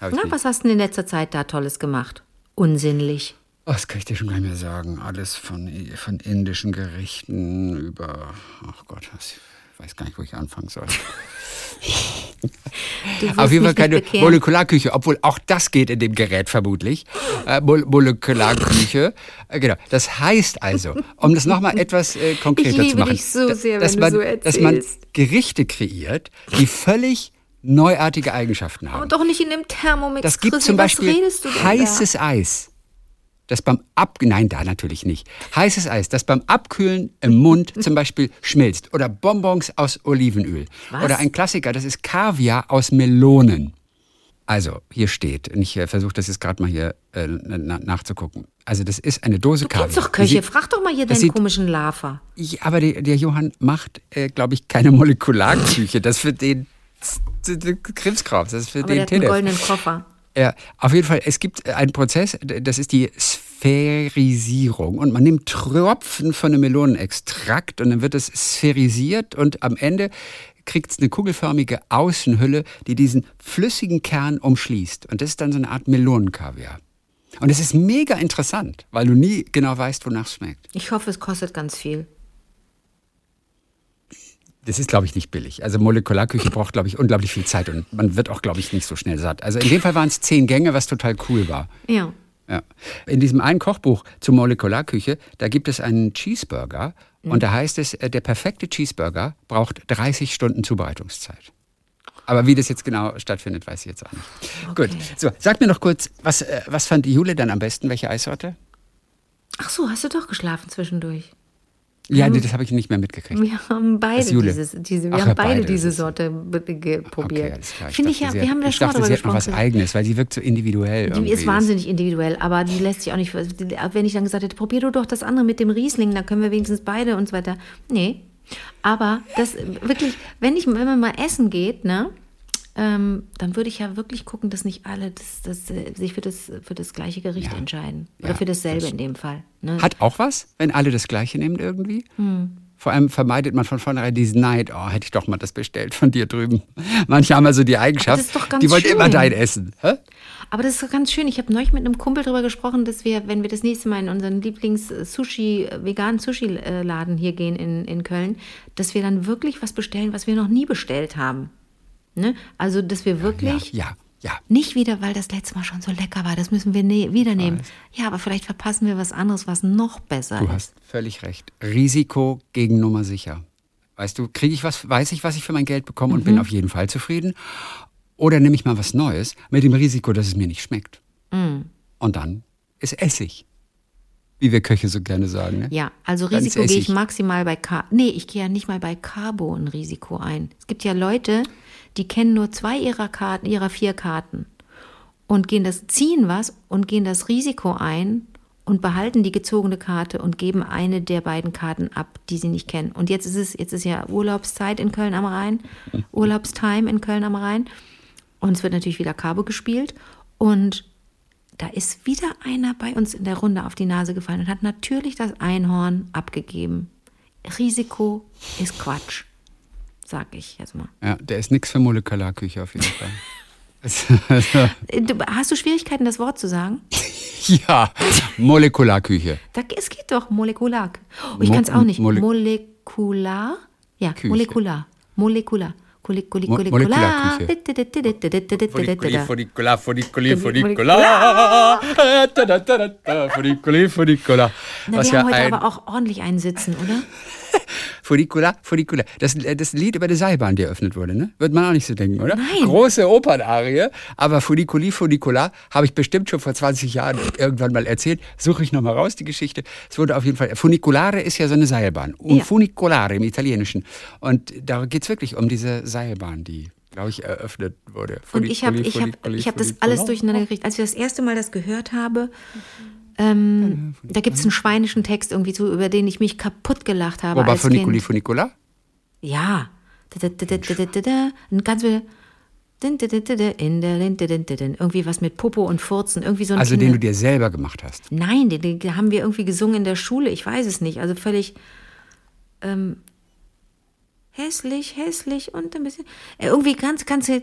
Speaker 3: Na,
Speaker 2: nicht.
Speaker 3: was hast du denn in letzter Zeit da Tolles gemacht? Unsinnlich.
Speaker 2: Oh, das kann ich dir schon gar nicht mehr sagen. Alles von, von indischen Gerichten über, ach Gott, Ich weiß gar nicht, wo ich anfangen soll. Auf jeden Fall keine
Speaker 3: bekehren.
Speaker 2: Molekularküche, obwohl auch das geht in dem Gerät vermutlich. Äh, Mol Molekularküche. Äh, genau. Das heißt also, um das nochmal etwas äh, konkreter zu machen,
Speaker 3: so sehr,
Speaker 2: dass, man,
Speaker 3: so
Speaker 2: dass man. Gerichte kreiert, die völlig neuartige Eigenschaften haben.
Speaker 3: Aber doch nicht in dem Thermomix.
Speaker 2: Das gibt zum Beispiel heißes Eis. Das beim Ab nein, da natürlich nicht. Heißes Eis, das beim Abkühlen im Mund zum Beispiel schmilzt. Oder Bonbons aus Olivenöl.
Speaker 3: Was?
Speaker 2: Oder ein Klassiker, das ist Kaviar aus Melonen. Also, hier steht, und ich äh, versuche das jetzt gerade mal hier äh, na, nachzugucken. Also, das ist eine Dose
Speaker 3: Da? Du
Speaker 2: Kaviar.
Speaker 3: doch Köche.
Speaker 2: sieht-
Speaker 3: Frag doch mal hier deinen
Speaker 2: sieht-
Speaker 3: komischen
Speaker 2: ich, aber der, der Johann macht, äh, glaube ich, keine Molekularküche. Das für den Krimskrams, das ist für
Speaker 3: Aber der
Speaker 2: den
Speaker 3: hat einen goldenen Koffer.
Speaker 2: Ja, auf jeden Fall, es gibt einen Prozess, das ist die Spherisierung. Und man nimmt Tropfen von einem Melonenextrakt und dann wird es sphärisiert und am Ende kriegt es eine kugelförmige Außenhülle, die diesen flüssigen Kern umschließt. Und das ist dann so eine Art Melonenkaviar. Und es ist mega interessant, weil du nie genau weißt, wonach es schmeckt.
Speaker 3: Ich hoffe, es kostet ganz viel.
Speaker 2: Das ist, glaube ich, nicht billig. Also Molekularküche braucht, glaube ich, unglaublich viel Zeit und man wird auch, glaube ich, nicht so schnell satt. Also in dem Fall waren es zehn Gänge, was total cool war.
Speaker 3: Ja.
Speaker 2: Ja. In diesem einen Kochbuch zur Molekularküche, da gibt es einen Cheeseburger und da heißt es, äh, der perfekte Cheeseburger braucht 30 Stunden Zubereitungszeit. Aber wie das jetzt genau stattfindet, weiß ich jetzt auch nicht. Gut, so, sag mir noch kurz, was, äh, was fand die Jule dann am besten? Welche Eissorte?
Speaker 3: Ach so, hast du doch geschlafen zwischendurch.
Speaker 2: Ja, nee, das habe ich nicht mehr mitgekriegt.
Speaker 3: Wir haben beide dieses, diese, wir
Speaker 2: Ach,
Speaker 3: haben beide,
Speaker 2: beide,
Speaker 3: diese Sorte probiert.
Speaker 2: Okay.
Speaker 3: Finde ich ja,
Speaker 2: sie
Speaker 3: wir haben da schon mal
Speaker 2: dachte, sie hat noch was. Eigenes, weil die wirkt so individuell.
Speaker 3: Die
Speaker 2: irgendwie.
Speaker 3: ist wahnsinnig individuell, aber die lässt sich auch nicht. Wenn ich dann gesagt hätte, probier du doch das andere mit dem Riesling, dann können wir wenigstens beide und so weiter. Nee. Aber das wirklich, wenn ich, wenn man mal essen geht, ne, ähm, dann würde ich ja wirklich gucken, dass nicht alle das, das, äh, sich für das, für das gleiche Gericht
Speaker 2: Ja.
Speaker 3: entscheiden. Oder
Speaker 2: Ja,
Speaker 3: für dasselbe
Speaker 2: das-
Speaker 3: in dem Fall. Ne?
Speaker 2: Hat auch was, wenn alle das Gleiche nehmen irgendwie?
Speaker 3: Hm.
Speaker 2: Vor allem vermeidet man von vornherein diesen Neid. Oh, hätte ich doch mal das bestellt von dir drüben. Manche haben also die Eigenschaft, die wollen
Speaker 3: schön.
Speaker 2: immer dein Essen. Hä?
Speaker 3: Aber das ist doch ganz schön. Ich habe neulich mit einem Kumpel darüber gesprochen, dass wir, wenn wir das nächste Mal in unseren Lieblings-Sushi, äh, veganen Sushi-Laden hier gehen in, in Köln, dass wir dann wirklich was bestellen, was wir noch nie bestellt haben. Ne? Also, dass wir wirklich
Speaker 2: Ja, ja, ja.
Speaker 3: nicht wieder, weil das letzte Mal schon so lecker war, das müssen wir ne wieder nehmen. Ja, aber vielleicht verpassen wir was anderes, was noch besser
Speaker 2: Du
Speaker 3: ist.
Speaker 2: hast völlig recht. Risiko gegen Nummer sicher. Weißt du, kriege ich was, weiß ich, was ich für mein Geld bekomme und
Speaker 3: Mhm.
Speaker 2: bin auf jeden Fall zufrieden? Oder nehme ich mal was Neues mit dem Risiko, dass es mir nicht schmeckt?
Speaker 3: Mhm.
Speaker 2: Und dann ist Essig. Wie wir Köche so gerne sagen. Ne?
Speaker 3: Ja, also
Speaker 2: Dann
Speaker 3: Risiko gehe ich maximal bei Car Nee, ich gehe ja nicht mal bei Carbo ein Risiko ein. Es gibt ja Leute, die kennen nur zwei ihrer Karten, ihrer vier Karten und gehen das, ziehen was und gehen das Risiko ein und behalten die gezogene Karte und geben eine der beiden Karten ab, die sie nicht kennen. Und jetzt ist es, jetzt ist ja Urlaubszeit in Köln am Rhein, Urlaubstime in Köln am Rhein. Und es wird natürlich wieder Carbo gespielt. Und da ist wieder einer bei uns in der Runde auf die Nase gefallen und hat natürlich das Einhorn abgegeben. Risiko ist Quatsch, sag ich jetzt mal.
Speaker 2: Ja, der ist nichts für Molekularküche auf jeden Fall. Also,
Speaker 3: Äh, Du, hast du Schwierigkeiten, das Wort zu sagen?
Speaker 2: ja, Molekularküche.
Speaker 3: Da, es geht doch molekular. Oh, ich
Speaker 2: Mo-
Speaker 3: kann es auch nicht.
Speaker 2: Mole-
Speaker 3: molekular? Ja,
Speaker 2: Küche.
Speaker 3: molekular. Molekular.
Speaker 2: Was
Speaker 3: wir
Speaker 2: ja ein
Speaker 3: aber auch ordentlich einsitzen, oder?
Speaker 2: Funicola, Funicola. Das, das Lied über die Seilbahn, die eröffnet wurde, ne? Wird man auch nicht so denken, oder?
Speaker 3: Nein.
Speaker 2: Große Opernarie, aber Funiculi, Funicola habe ich bestimmt schon vor 20 Jahren irgendwann mal erzählt. Suche ich nochmal raus, die Geschichte. Es wurde auf jeden Fall, Funiculare ist ja so eine Seilbahn. Und
Speaker 3: Ja.
Speaker 2: Funicolare im Italienischen. Und da geht es wirklich um diese Seilbahn, die, glaube ich, eröffnet wurde.
Speaker 3: Und ich habe ich hab, ich hab das alles durcheinander gekriegt. Als ich das erste Mal das gehört habe, ähm, da gibt es einen schweinischen Text irgendwie zu, über den ich mich kaputt gelacht habe
Speaker 2: Wobei
Speaker 3: als
Speaker 2: Funiculi,
Speaker 3: Kind.
Speaker 2: Funicola?
Speaker 3: Ja. Und ganz viel. Irgendwie was mit Popo und Furzen. Irgendwie so ein
Speaker 2: Also den du dir selber gemacht hast.
Speaker 3: Nein, den, den haben wir irgendwie gesungen in der Schule. Ich weiß es nicht. Also völlig ähm, hässlich, hässlich und ein bisschen. Äh, irgendwie ganz, ganz. In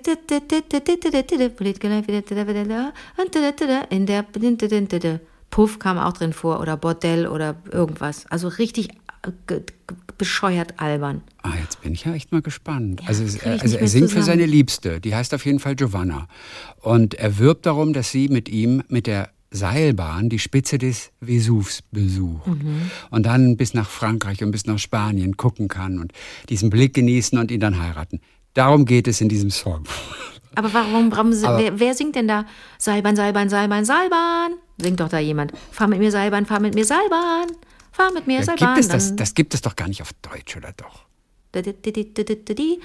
Speaker 3: der. Puff kam auch drin vor oder Bordell oder irgendwas. Also richtig äh, bescheuert albern.
Speaker 2: Ah, jetzt bin ich ja echt mal gespannt.
Speaker 3: Ja,
Speaker 2: also also er singt für
Speaker 3: zusammen.
Speaker 2: seine Liebste, die heißt auf jeden Fall Giovanna. Und er wirbt darum, dass sie mit ihm mit der Seilbahn die Spitze des Vesuvs besucht.
Speaker 3: Mhm.
Speaker 2: Und dann bis nach Frankreich und bis nach Spanien gucken kann und diesen Blick genießen und ihn dann heiraten. Darum geht es in diesem Song.
Speaker 3: Aber warum, warum
Speaker 2: Aber-
Speaker 3: wer, wer singt denn da Seilbahn, Seilbahn, Seilbahn, Seilbahn? Singt doch da jemand. Fahr mit mir Seilbahn, fahr mit mir Seilbahn. Fahr mit mir
Speaker 2: Ja,
Speaker 3: Seilbahn.
Speaker 2: gibt es das, das gibt es doch gar nicht auf Deutsch, oder doch?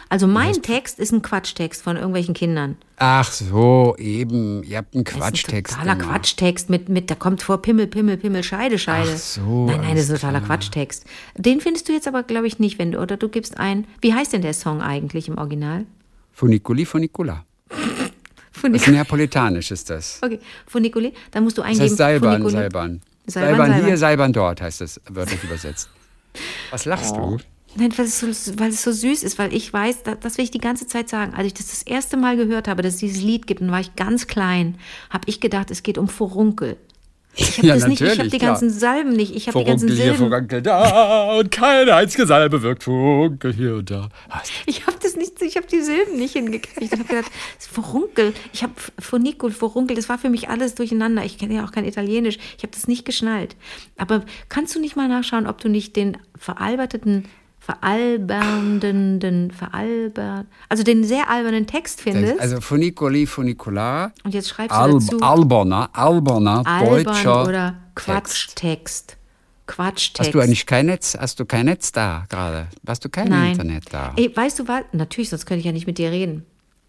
Speaker 3: Also mein Text ist ein Quatschtext von irgendwelchen Kindern.
Speaker 2: Ach so, eben. Ihr habt einen
Speaker 3: Das ist
Speaker 2: Quatschtext.
Speaker 3: ein totaler
Speaker 2: gemacht.
Speaker 3: Quatschtext mit, mit, da kommt vor Pimmel, Pimmel, Pimmel, Scheide, Scheide.
Speaker 2: Ach so,
Speaker 3: Nein, nein, das ist ein totaler Quatschtext. Den findest du jetzt aber, glaube ich, nicht, wenn du, oder du gibst ein, wie heißt denn der Song eigentlich im Original?
Speaker 2: Funiculi, funicula. Das ist Neapolitanisch ist das.
Speaker 3: Okay, Funiculi, da musst du
Speaker 2: Das
Speaker 3: eingeben.
Speaker 2: heißt Seilbahn. Seilbahn.
Speaker 3: Seilbahn,
Speaker 2: Seilbahn hier,
Speaker 3: Seilbahn.
Speaker 2: Dort, heißt das wörtlich übersetzt. Was lachst du?
Speaker 3: Nein, weil es, so, weil es so süß ist, weil ich weiß, da, das will ich die ganze Zeit sagen. Als ich das das erste Mal gehört habe, dass es dieses Lied gibt, und war ich ganz klein, habe ich gedacht, es geht um Furunkel. Ich habe
Speaker 2: Ja,
Speaker 3: das nicht, ich habe die
Speaker 2: klar.
Speaker 3: ganzen Salben nicht, ich habe die ganzen
Speaker 2: Furunkel hier,
Speaker 3: Silben.
Speaker 2: Furunkel da und keine einzige Salbe wirkt Furunkel hier und da. Hast
Speaker 3: Ich habe das nicht, ich habe die Silben nicht hingekriegt. Ich habe gedacht, Furunkel, ich habe Funicul, Furunkel, das war für mich alles durcheinander. Ich kenne ja auch kein Italienisch. Ich habe das nicht geschnallt. Aber kannst du nicht mal nachschauen, ob du nicht den veralberteten, veralbernden, veralbert, also den sehr albernen Text findest?
Speaker 2: Also Funiculi, Funicular,
Speaker 3: Und jetzt schreibst du
Speaker 2: Al
Speaker 3: dazu
Speaker 2: Alberner, Alberner,
Speaker 3: albern
Speaker 2: deutscher
Speaker 3: oder
Speaker 2: Text.
Speaker 3: Quatschtext. Quatschtext.
Speaker 2: Hast du eigentlich kein Netz? Hast du kein Netz da gerade? Hast du kein
Speaker 3: Nein.
Speaker 2: Internet da?
Speaker 3: Ey, weißt du was? Natürlich, sonst könnte ich ja nicht mit dir reden.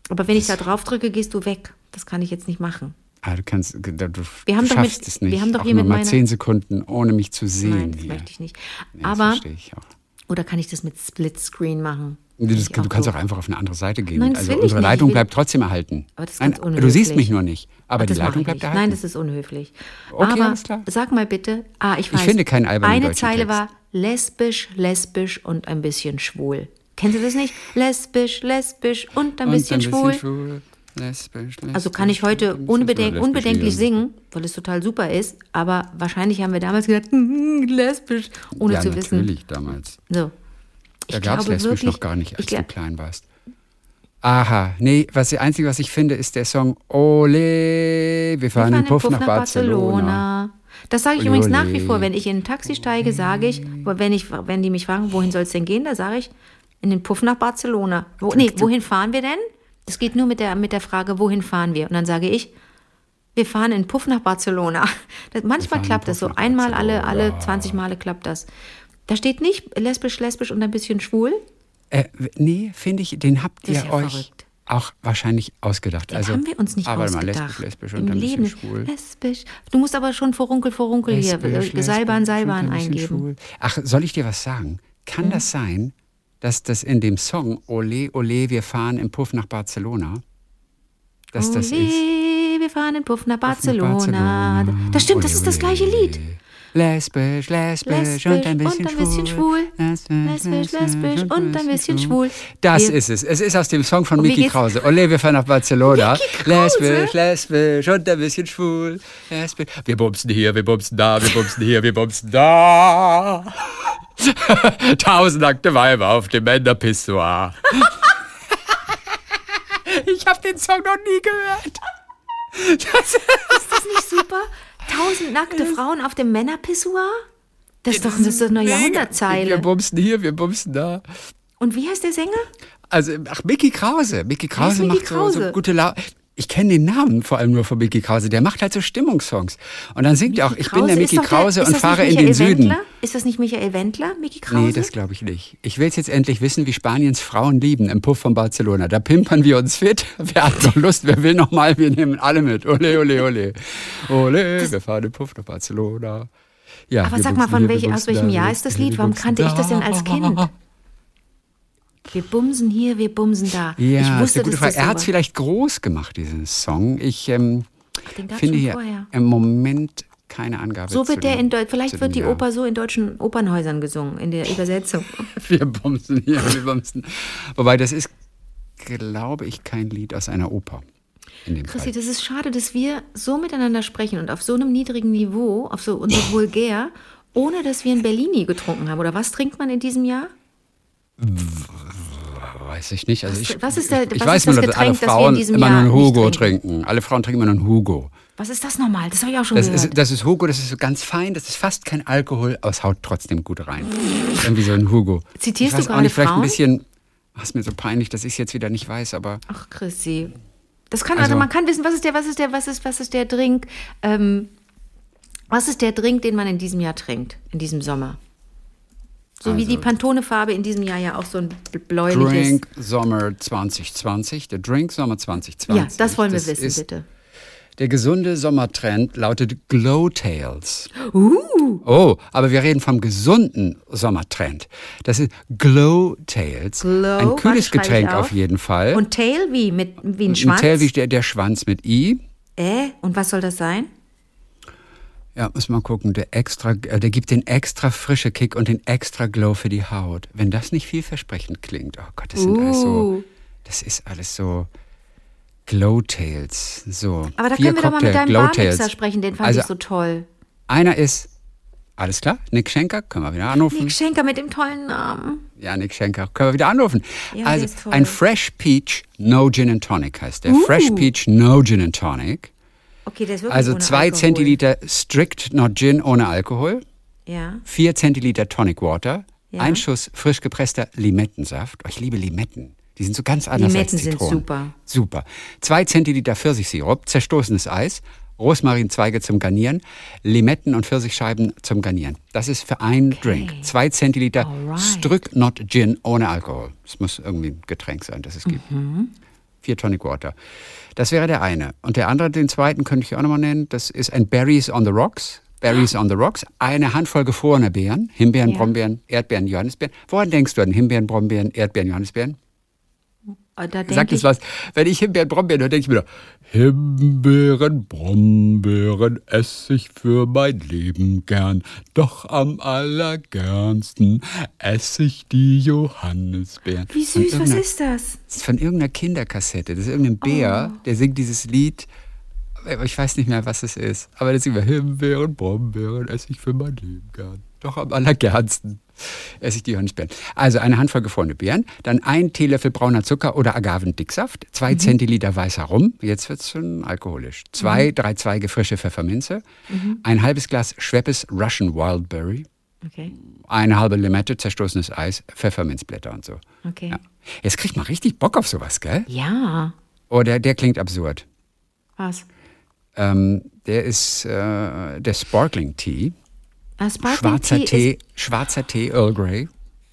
Speaker 3: Aber wenn ich da drauf drücke, gehst du weg. Das kann ich jetzt nicht machen.
Speaker 2: Ah, du kannst, du, du
Speaker 3: Wir haben doch
Speaker 2: schaffst
Speaker 3: mit-
Speaker 2: es nicht.
Speaker 3: wir haben doch
Speaker 2: auch
Speaker 3: hier mit
Speaker 2: mal
Speaker 3: meiner-
Speaker 2: zehn Sekunden, ohne mich zu sehen
Speaker 3: Nein, das
Speaker 2: hier.
Speaker 3: möchte ich nicht.
Speaker 2: Nee, das
Speaker 3: Aber,
Speaker 2: verstehe ich auch.
Speaker 3: Oder kann ich das mit Splitscreen machen?
Speaker 2: Das,
Speaker 3: ich
Speaker 2: du kannst
Speaker 3: doof.
Speaker 2: auch einfach auf eine andere Seite gehen.
Speaker 3: Nein, das
Speaker 2: also
Speaker 3: ich
Speaker 2: unsere. Leitung
Speaker 3: Ich will-
Speaker 2: bleibt trotzdem erhalten.
Speaker 3: Aber das ist
Speaker 2: Nein,
Speaker 3: ganz
Speaker 2: du
Speaker 3: unhöflich.
Speaker 2: siehst mich nur nicht. Aber
Speaker 3: Ach,
Speaker 2: die Leitung
Speaker 3: ich
Speaker 2: bleibt erhalten.
Speaker 3: Nein, das ist unhöflich.
Speaker 2: Okay,
Speaker 3: Aber
Speaker 2: alles klar.
Speaker 3: sag mal bitte, ah, ich weiß.
Speaker 2: finde keinen albernen
Speaker 3: Eine Zeile
Speaker 2: Text.
Speaker 3: war lesbisch, lesbisch und ein bisschen schwul. Kennst du das nicht? Lesbisch, lesbisch und ein
Speaker 2: Und
Speaker 3: bisschen
Speaker 2: ein
Speaker 3: schwul.
Speaker 2: schwul.
Speaker 3: Also kann ich heute
Speaker 2: lesbisch,
Speaker 3: unbedenklich singen, weil es total super ist. Aber wahrscheinlich haben wir damals gedacht, lesbisch, ohne
Speaker 2: ja,
Speaker 3: zu wissen.
Speaker 2: natürlich damals.
Speaker 3: So.
Speaker 2: Da
Speaker 3: Ich
Speaker 2: gab es lesbisch
Speaker 3: wirklich-
Speaker 2: noch gar nicht, als du klein warst. Aha, nee, was das Einzige, was ich finde, ist der Song Ole, wir fahren den Puff, nach Barcelona.
Speaker 3: Das sage ich
Speaker 2: Ole,
Speaker 3: übrigens nach wie vor. Wenn ich in ein Taxi steige, sage ich, wenn, ich, wenn die mich fragen, wohin soll es denn gehen, da sage ich, in den Puff nach Barcelona. Wo, nee, wohin fahren wir denn? Das geht nur mit der, mit der Frage, wohin fahren wir? Und dann sage ich, wir fahren in Puff nach Barcelona. Das, manchmal klappt das so. Einmal alle, alle
Speaker 2: Barcelona.
Speaker 3: 20 Male klappt das. Da steht nicht lesbisch, lesbisch und ein bisschen schwul.
Speaker 2: Äh, nee, finde ich, den habt ihr
Speaker 3: ja
Speaker 2: euch
Speaker 3: verrückt.
Speaker 2: auch wahrscheinlich ausgedacht.
Speaker 3: Den
Speaker 2: also,
Speaker 3: haben wir uns nicht
Speaker 2: ah, warte mal,
Speaker 3: ausgedacht.
Speaker 2: lesbisch, lesbisch
Speaker 3: Im
Speaker 2: und ein bisschen
Speaker 3: Leben.
Speaker 2: schwul.
Speaker 3: Lesbisch. Du musst aber schon Vorunkel, Vorunkel hier,
Speaker 2: Lesbisch,
Speaker 3: äh, Seilbahn,
Speaker 2: lesbisch
Speaker 3: Seilbahn
Speaker 2: ein bisschen
Speaker 3: eingeben.
Speaker 2: schwul. Ach, soll ich dir was sagen? Kann das sein, dass das in dem Song Ole, Ole, wir fahren im Puff nach Barcelona, dass das
Speaker 3: Ole,
Speaker 2: ist?
Speaker 3: wir fahren in Puff nach
Speaker 2: nach
Speaker 3: Barcelona. Das stimmt, das
Speaker 2: Ole,
Speaker 3: ist das gleiche. Lied.
Speaker 2: Lesbisch, lesbisch,
Speaker 3: Lesbisch
Speaker 2: und ein bisschen,
Speaker 3: und ein bisschen schwul. Lesbisch, lesbisch und ein bisschen schwul.
Speaker 2: Das ist es. Es ist aus dem Song von Mickey? Krause. Ole, wir fahren nach Barcelona. Lesbisch, lesbisch und ein bisschen schwul. Lesbisch. Wir bumsen hier, wir bumsen da, wir bumsen hier, wir bumsen da. Tausend nackte Weiber auf dem Männerpissoir. ich habe den Song noch nie gehört. Das
Speaker 3: Ist das nicht super? Tausend nackte Frauen auf dem Männerpissoir? Das ist doch, das ist doch eine
Speaker 2: mega. Wir
Speaker 3: Jahrhundertzeile.
Speaker 2: bumsen hier, wir bumsen da.
Speaker 3: Und wie heißt der Sänger?
Speaker 2: Also, ach, Mickey Krause. Mickey Krause
Speaker 3: Mickey
Speaker 2: macht so, so
Speaker 3: Krause?
Speaker 2: gute Laune. Ich kenne den Namen vor allem nur von Mickey Krause. Der macht halt so Stimmungssongs. Und dann singt er auch, ich bin der Mickey Krause
Speaker 3: ist
Speaker 2: und
Speaker 3: das
Speaker 2: fahre in den
Speaker 3: Michael
Speaker 2: Süden.
Speaker 3: Wendler? Ist das nicht Michael Wendler, Mickey Krause?
Speaker 2: Nee, das glaube ich nicht. Ich will jetzt endlich wissen, wie Spaniens Frauen lieben im Puff von Barcelona. Da pimpern wir uns fit. Wer hat noch Lust? Wer will noch mal? Wir nehmen alle mit. Ole, ole, ole. Ole, wir fahren im Puff nach Barcelona. Ja,
Speaker 3: Aber sag mal, von welch- aus welchem Jahr ist das Lied? Warum kannte ich das denn als. Kind? Wir bumsen hier, wir bumsen da.
Speaker 2: Ja,
Speaker 3: ich
Speaker 2: ist
Speaker 3: wusste,
Speaker 2: eine gute Frage. Er hat es vielleicht groß gemacht, diesen Song. Ich ähm,
Speaker 3: Ach,
Speaker 2: finde hier
Speaker 3: vorher.
Speaker 2: im Moment keine Angabe.
Speaker 3: So wird der in Deutsch, vielleicht wird die. Oper so in deutschen Opernhäusern gesungen, in der Übersetzung.
Speaker 2: Wir bumsen hier, wir bumsen. Wobei, das ist, glaube ich, kein Lied aus einer Oper.
Speaker 3: Christi,
Speaker 2: Fall.
Speaker 3: das ist schade, dass wir so miteinander sprechen und auf so einem niedrigen Niveau, auf so und so vulgär ohne dass wir ein Bellini getrunken haben. Oder was trinkt man in diesem Jahr?
Speaker 2: Weiß ich nicht. Also
Speaker 3: Was-
Speaker 2: ich,
Speaker 3: was ist der-
Speaker 2: ich, ich
Speaker 3: was
Speaker 2: weiß
Speaker 3: ist das
Speaker 2: nur, dass alle
Speaker 3: Getränk, das wir in
Speaker 2: Frauen
Speaker 3: diesem
Speaker 2: immer
Speaker 3: Jahr
Speaker 2: nur einen Hugo
Speaker 3: trinken?
Speaker 2: trinken. Alle Frauen trinken immer nur einen Hugo.
Speaker 3: Was ist das nochmal? Das habe ich auch schon
Speaker 2: Das
Speaker 3: gehört.
Speaker 2: ist, das ist Hugo, das ist so ganz fein, das ist fast kein Alkohol, aber es haut trotzdem gut rein. Irgendwie so ein Hugo.
Speaker 3: Zitierst
Speaker 2: ich weiß
Speaker 3: du
Speaker 2: auch
Speaker 3: gerade
Speaker 2: nicht, vielleicht
Speaker 3: Frauen?
Speaker 2: ein bisschen, was ist mir so peinlich, dass ich es jetzt wieder nicht weiß, aber
Speaker 3: Ach, Chrissy. Das kann, also,
Speaker 2: Also-
Speaker 3: man kann wissen, was ist der, was ist der, was ist, was ist der Drink, ähm, was ist der Drink, den man in diesem Jahr trinkt, in diesem Sommer? So wie
Speaker 2: Also-
Speaker 3: die Pantone-Farbe in diesem Jahr ja auch so ein bläuliches.
Speaker 2: Drink Sommer 2020, der Drink Sommer 2020.
Speaker 3: Ja, das wollen wir
Speaker 2: das
Speaker 3: wissen, bitte.
Speaker 2: Der gesunde Sommertrend lautet Glowtails.
Speaker 3: Uh,
Speaker 2: Oh, aber wir reden vom gesunden Sommertrend. Das ist Glowtails.
Speaker 3: Glow,
Speaker 2: ein kühles Getränk
Speaker 3: auf.
Speaker 2: jeden Fall.
Speaker 3: und Tail wie mit wie ein
Speaker 2: ein
Speaker 3: Schwanz.
Speaker 2: Tail wie der, der Schwanz mit I.
Speaker 3: äh, und was soll das sein?
Speaker 2: Ja, muss mal gucken. Der extra, äh, der gibt den extra frische Kick und den extra Glow für die Haut. Wenn das nicht vielversprechend klingt, oh Gott, das sind alles so,
Speaker 3: Uh.
Speaker 2: das ist alles so Glowtails. So.
Speaker 3: Aber da
Speaker 2: Vier
Speaker 3: können wir doch mal mit
Speaker 2: Cocktail
Speaker 3: deinem. Barmixer sprechen, den fand
Speaker 2: Also
Speaker 3: ich so toll.
Speaker 2: einer ist, alles klar, Nick Schenker, können wir wieder anrufen.
Speaker 3: Nick Schenker mit dem tollen Namen.
Speaker 2: Ja, Nick Schenker, können wir wieder anrufen.
Speaker 3: Ja,
Speaker 2: also.
Speaker 3: Uh.
Speaker 2: ein Fresh Peach No Gin and Tonic heißt der. Fresh Peach No Gin and Tonic.
Speaker 3: Okay, der ist wirklich
Speaker 2: Also
Speaker 3: ohne
Speaker 2: zwei
Speaker 3: Alkohol.
Speaker 2: Zentiliter Strict Not Gin ohne Alkohol.
Speaker 3: Ja.
Speaker 2: 4 Zentiliter Tonic Water,
Speaker 3: Ja.
Speaker 2: ein Schuss frisch gepresster Limettensaft. Oh, ich liebe Limetten. Die sind so ganz anders
Speaker 3: Limetten
Speaker 2: als
Speaker 3: sind
Speaker 2: Zitronen.
Speaker 3: super.
Speaker 2: Super. 2 Zentiliter Pfirsichsirup, zerstoßenes Eis, Rosmarinzweige zum Garnieren, Limetten und Pfirsichscheiben zum Garnieren. Das ist für einen Drink. 2 Zentiliter
Speaker 3: Alright.
Speaker 2: Strict Not Gin ohne Alkohol. Es muss irgendwie ein Getränk sein, das es gibt. Vier Tonic Water. Das wäre der eine. Und der andere, den zweiten könnte ich auch nochmal nennen. Das ist ein Berries on the Rocks. Berries on the Rocks. Eine Handvoll gefrorener Beeren. Himbeeren,
Speaker 3: Ja.
Speaker 2: Brombeeren, Erdbeeren, Johannisbeeren. Woran denkst du an Himbeeren, Brombeeren, Erdbeeren, Johannisbeeren?
Speaker 3: Da
Speaker 2: es
Speaker 3: ich,
Speaker 2: was? Wenn ich Himbeeren, Brombeeren höre, denke ich mir, Himbeeren, Brombeeren esse ich für mein Leben gern. Doch am allergernsten esse ich die Johannisbeeren.
Speaker 3: Wie süß, was ist das?
Speaker 2: das ist von irgendeiner Kinderkassette. Das ist irgendein Bär, der singt dieses Lied. Ich weiß nicht mehr, was es ist. Aber das singt immer Himbeeren, Brombeeren esse ich für mein Leben gern. Doch am allergernsten esse ich die Johannisbeeren. Also eine Handvoll gefrorene Beeren, dann ein Teelöffel brauner Zucker oder Agavendicksaft, zwei Zentiliter weißer Rum, jetzt wird es schon alkoholisch, zwei, drei Zweige frische Pfefferminze, ein halbes Glas Schweppes Russian Wildberry,
Speaker 3: Okay,
Speaker 2: eine halbe Limette, zerstoßenes Eis, Pfefferminzblätter und so.
Speaker 3: okay.
Speaker 2: Ja. Jetzt kriegt man richtig Bock auf sowas, gell?
Speaker 3: Ja,
Speaker 2: Oh, der, der klingt absurd.
Speaker 3: was?
Speaker 2: Ähm, der ist äh, der Sparkling Tea.
Speaker 3: Ah,
Speaker 2: Schwarzer Tee,
Speaker 3: Ist,
Speaker 2: schwarzer Tee Earl Grey.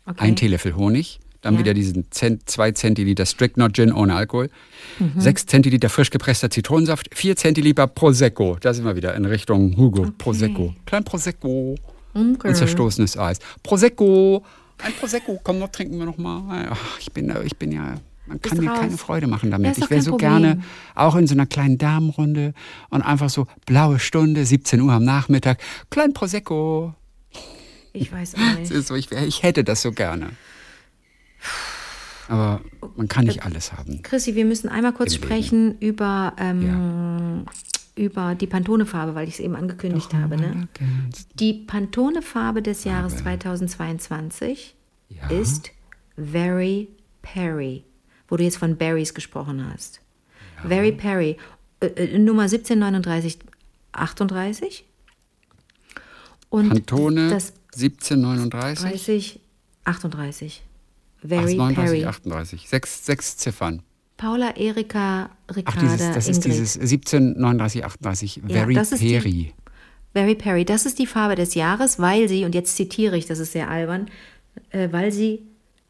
Speaker 3: okay.
Speaker 2: Ein Teelöffel Honig. Dann
Speaker 3: Ja.
Speaker 2: wieder diesen Zent, zwei Zentiliter Strict Not Gin ohne Alkohol.
Speaker 3: Mhm.
Speaker 2: Sechs Zentiliter frisch gepresster Zitronensaft. Vier Zentiliter Prosecco. Da sind wir wieder in Richtung Hugo. Prosecco. Klein Prosecco.
Speaker 3: Okay.
Speaker 2: Und zerstoßenes Eis. Prosecco. Ein Prosecco. Komm, noch trinken wir noch mal. Ach, ich bin, ich bin ja. Man kann mir
Speaker 3: raus.
Speaker 2: keine Freude machen
Speaker 3: Ja,
Speaker 2: damit.
Speaker 3: doch
Speaker 2: ich wäre so
Speaker 3: Problem.
Speaker 2: gerne auch in so einer kleinen Damenrunde und einfach so blaue Stunde, 17 Uhr am Nachmittag. Klein Prosecco.
Speaker 3: Ich weiß auch nicht.
Speaker 2: so, ich, wär- ich hätte das so gerne. Aber man kann nicht alles haben.
Speaker 3: Chrissy, wir müssen einmal kurz
Speaker 2: Im Leben.
Speaker 3: sprechen über, ähm, über die Pantone-Farbe, weil ich es eben angekündigt habe. Ne? Die Pantone-Farbe des Jahres 2022
Speaker 2: Ja.
Speaker 3: ist Very Perry, wo du jetzt von Berries gesprochen hast. Very Perry, äh, äh, Nummer 173938. Und
Speaker 2: Pantone
Speaker 3: das
Speaker 2: 1739,
Speaker 3: 30, 38.
Speaker 2: ach,
Speaker 3: Very
Speaker 2: 39,
Speaker 3: Perry.
Speaker 2: 38. Sechs, sechs Ziffern.
Speaker 3: Paula Erika
Speaker 2: Ach,
Speaker 3: Ricarda
Speaker 2: dieses, das ist
Speaker 3: Ingrid.
Speaker 2: dieses 1739, 38.
Speaker 3: Ja,
Speaker 2: Very
Speaker 3: ist die-. Very Perry, das ist die Farbe des Jahres, weil sie, und jetzt zitiere ich, das ist sehr albern, äh, weil sie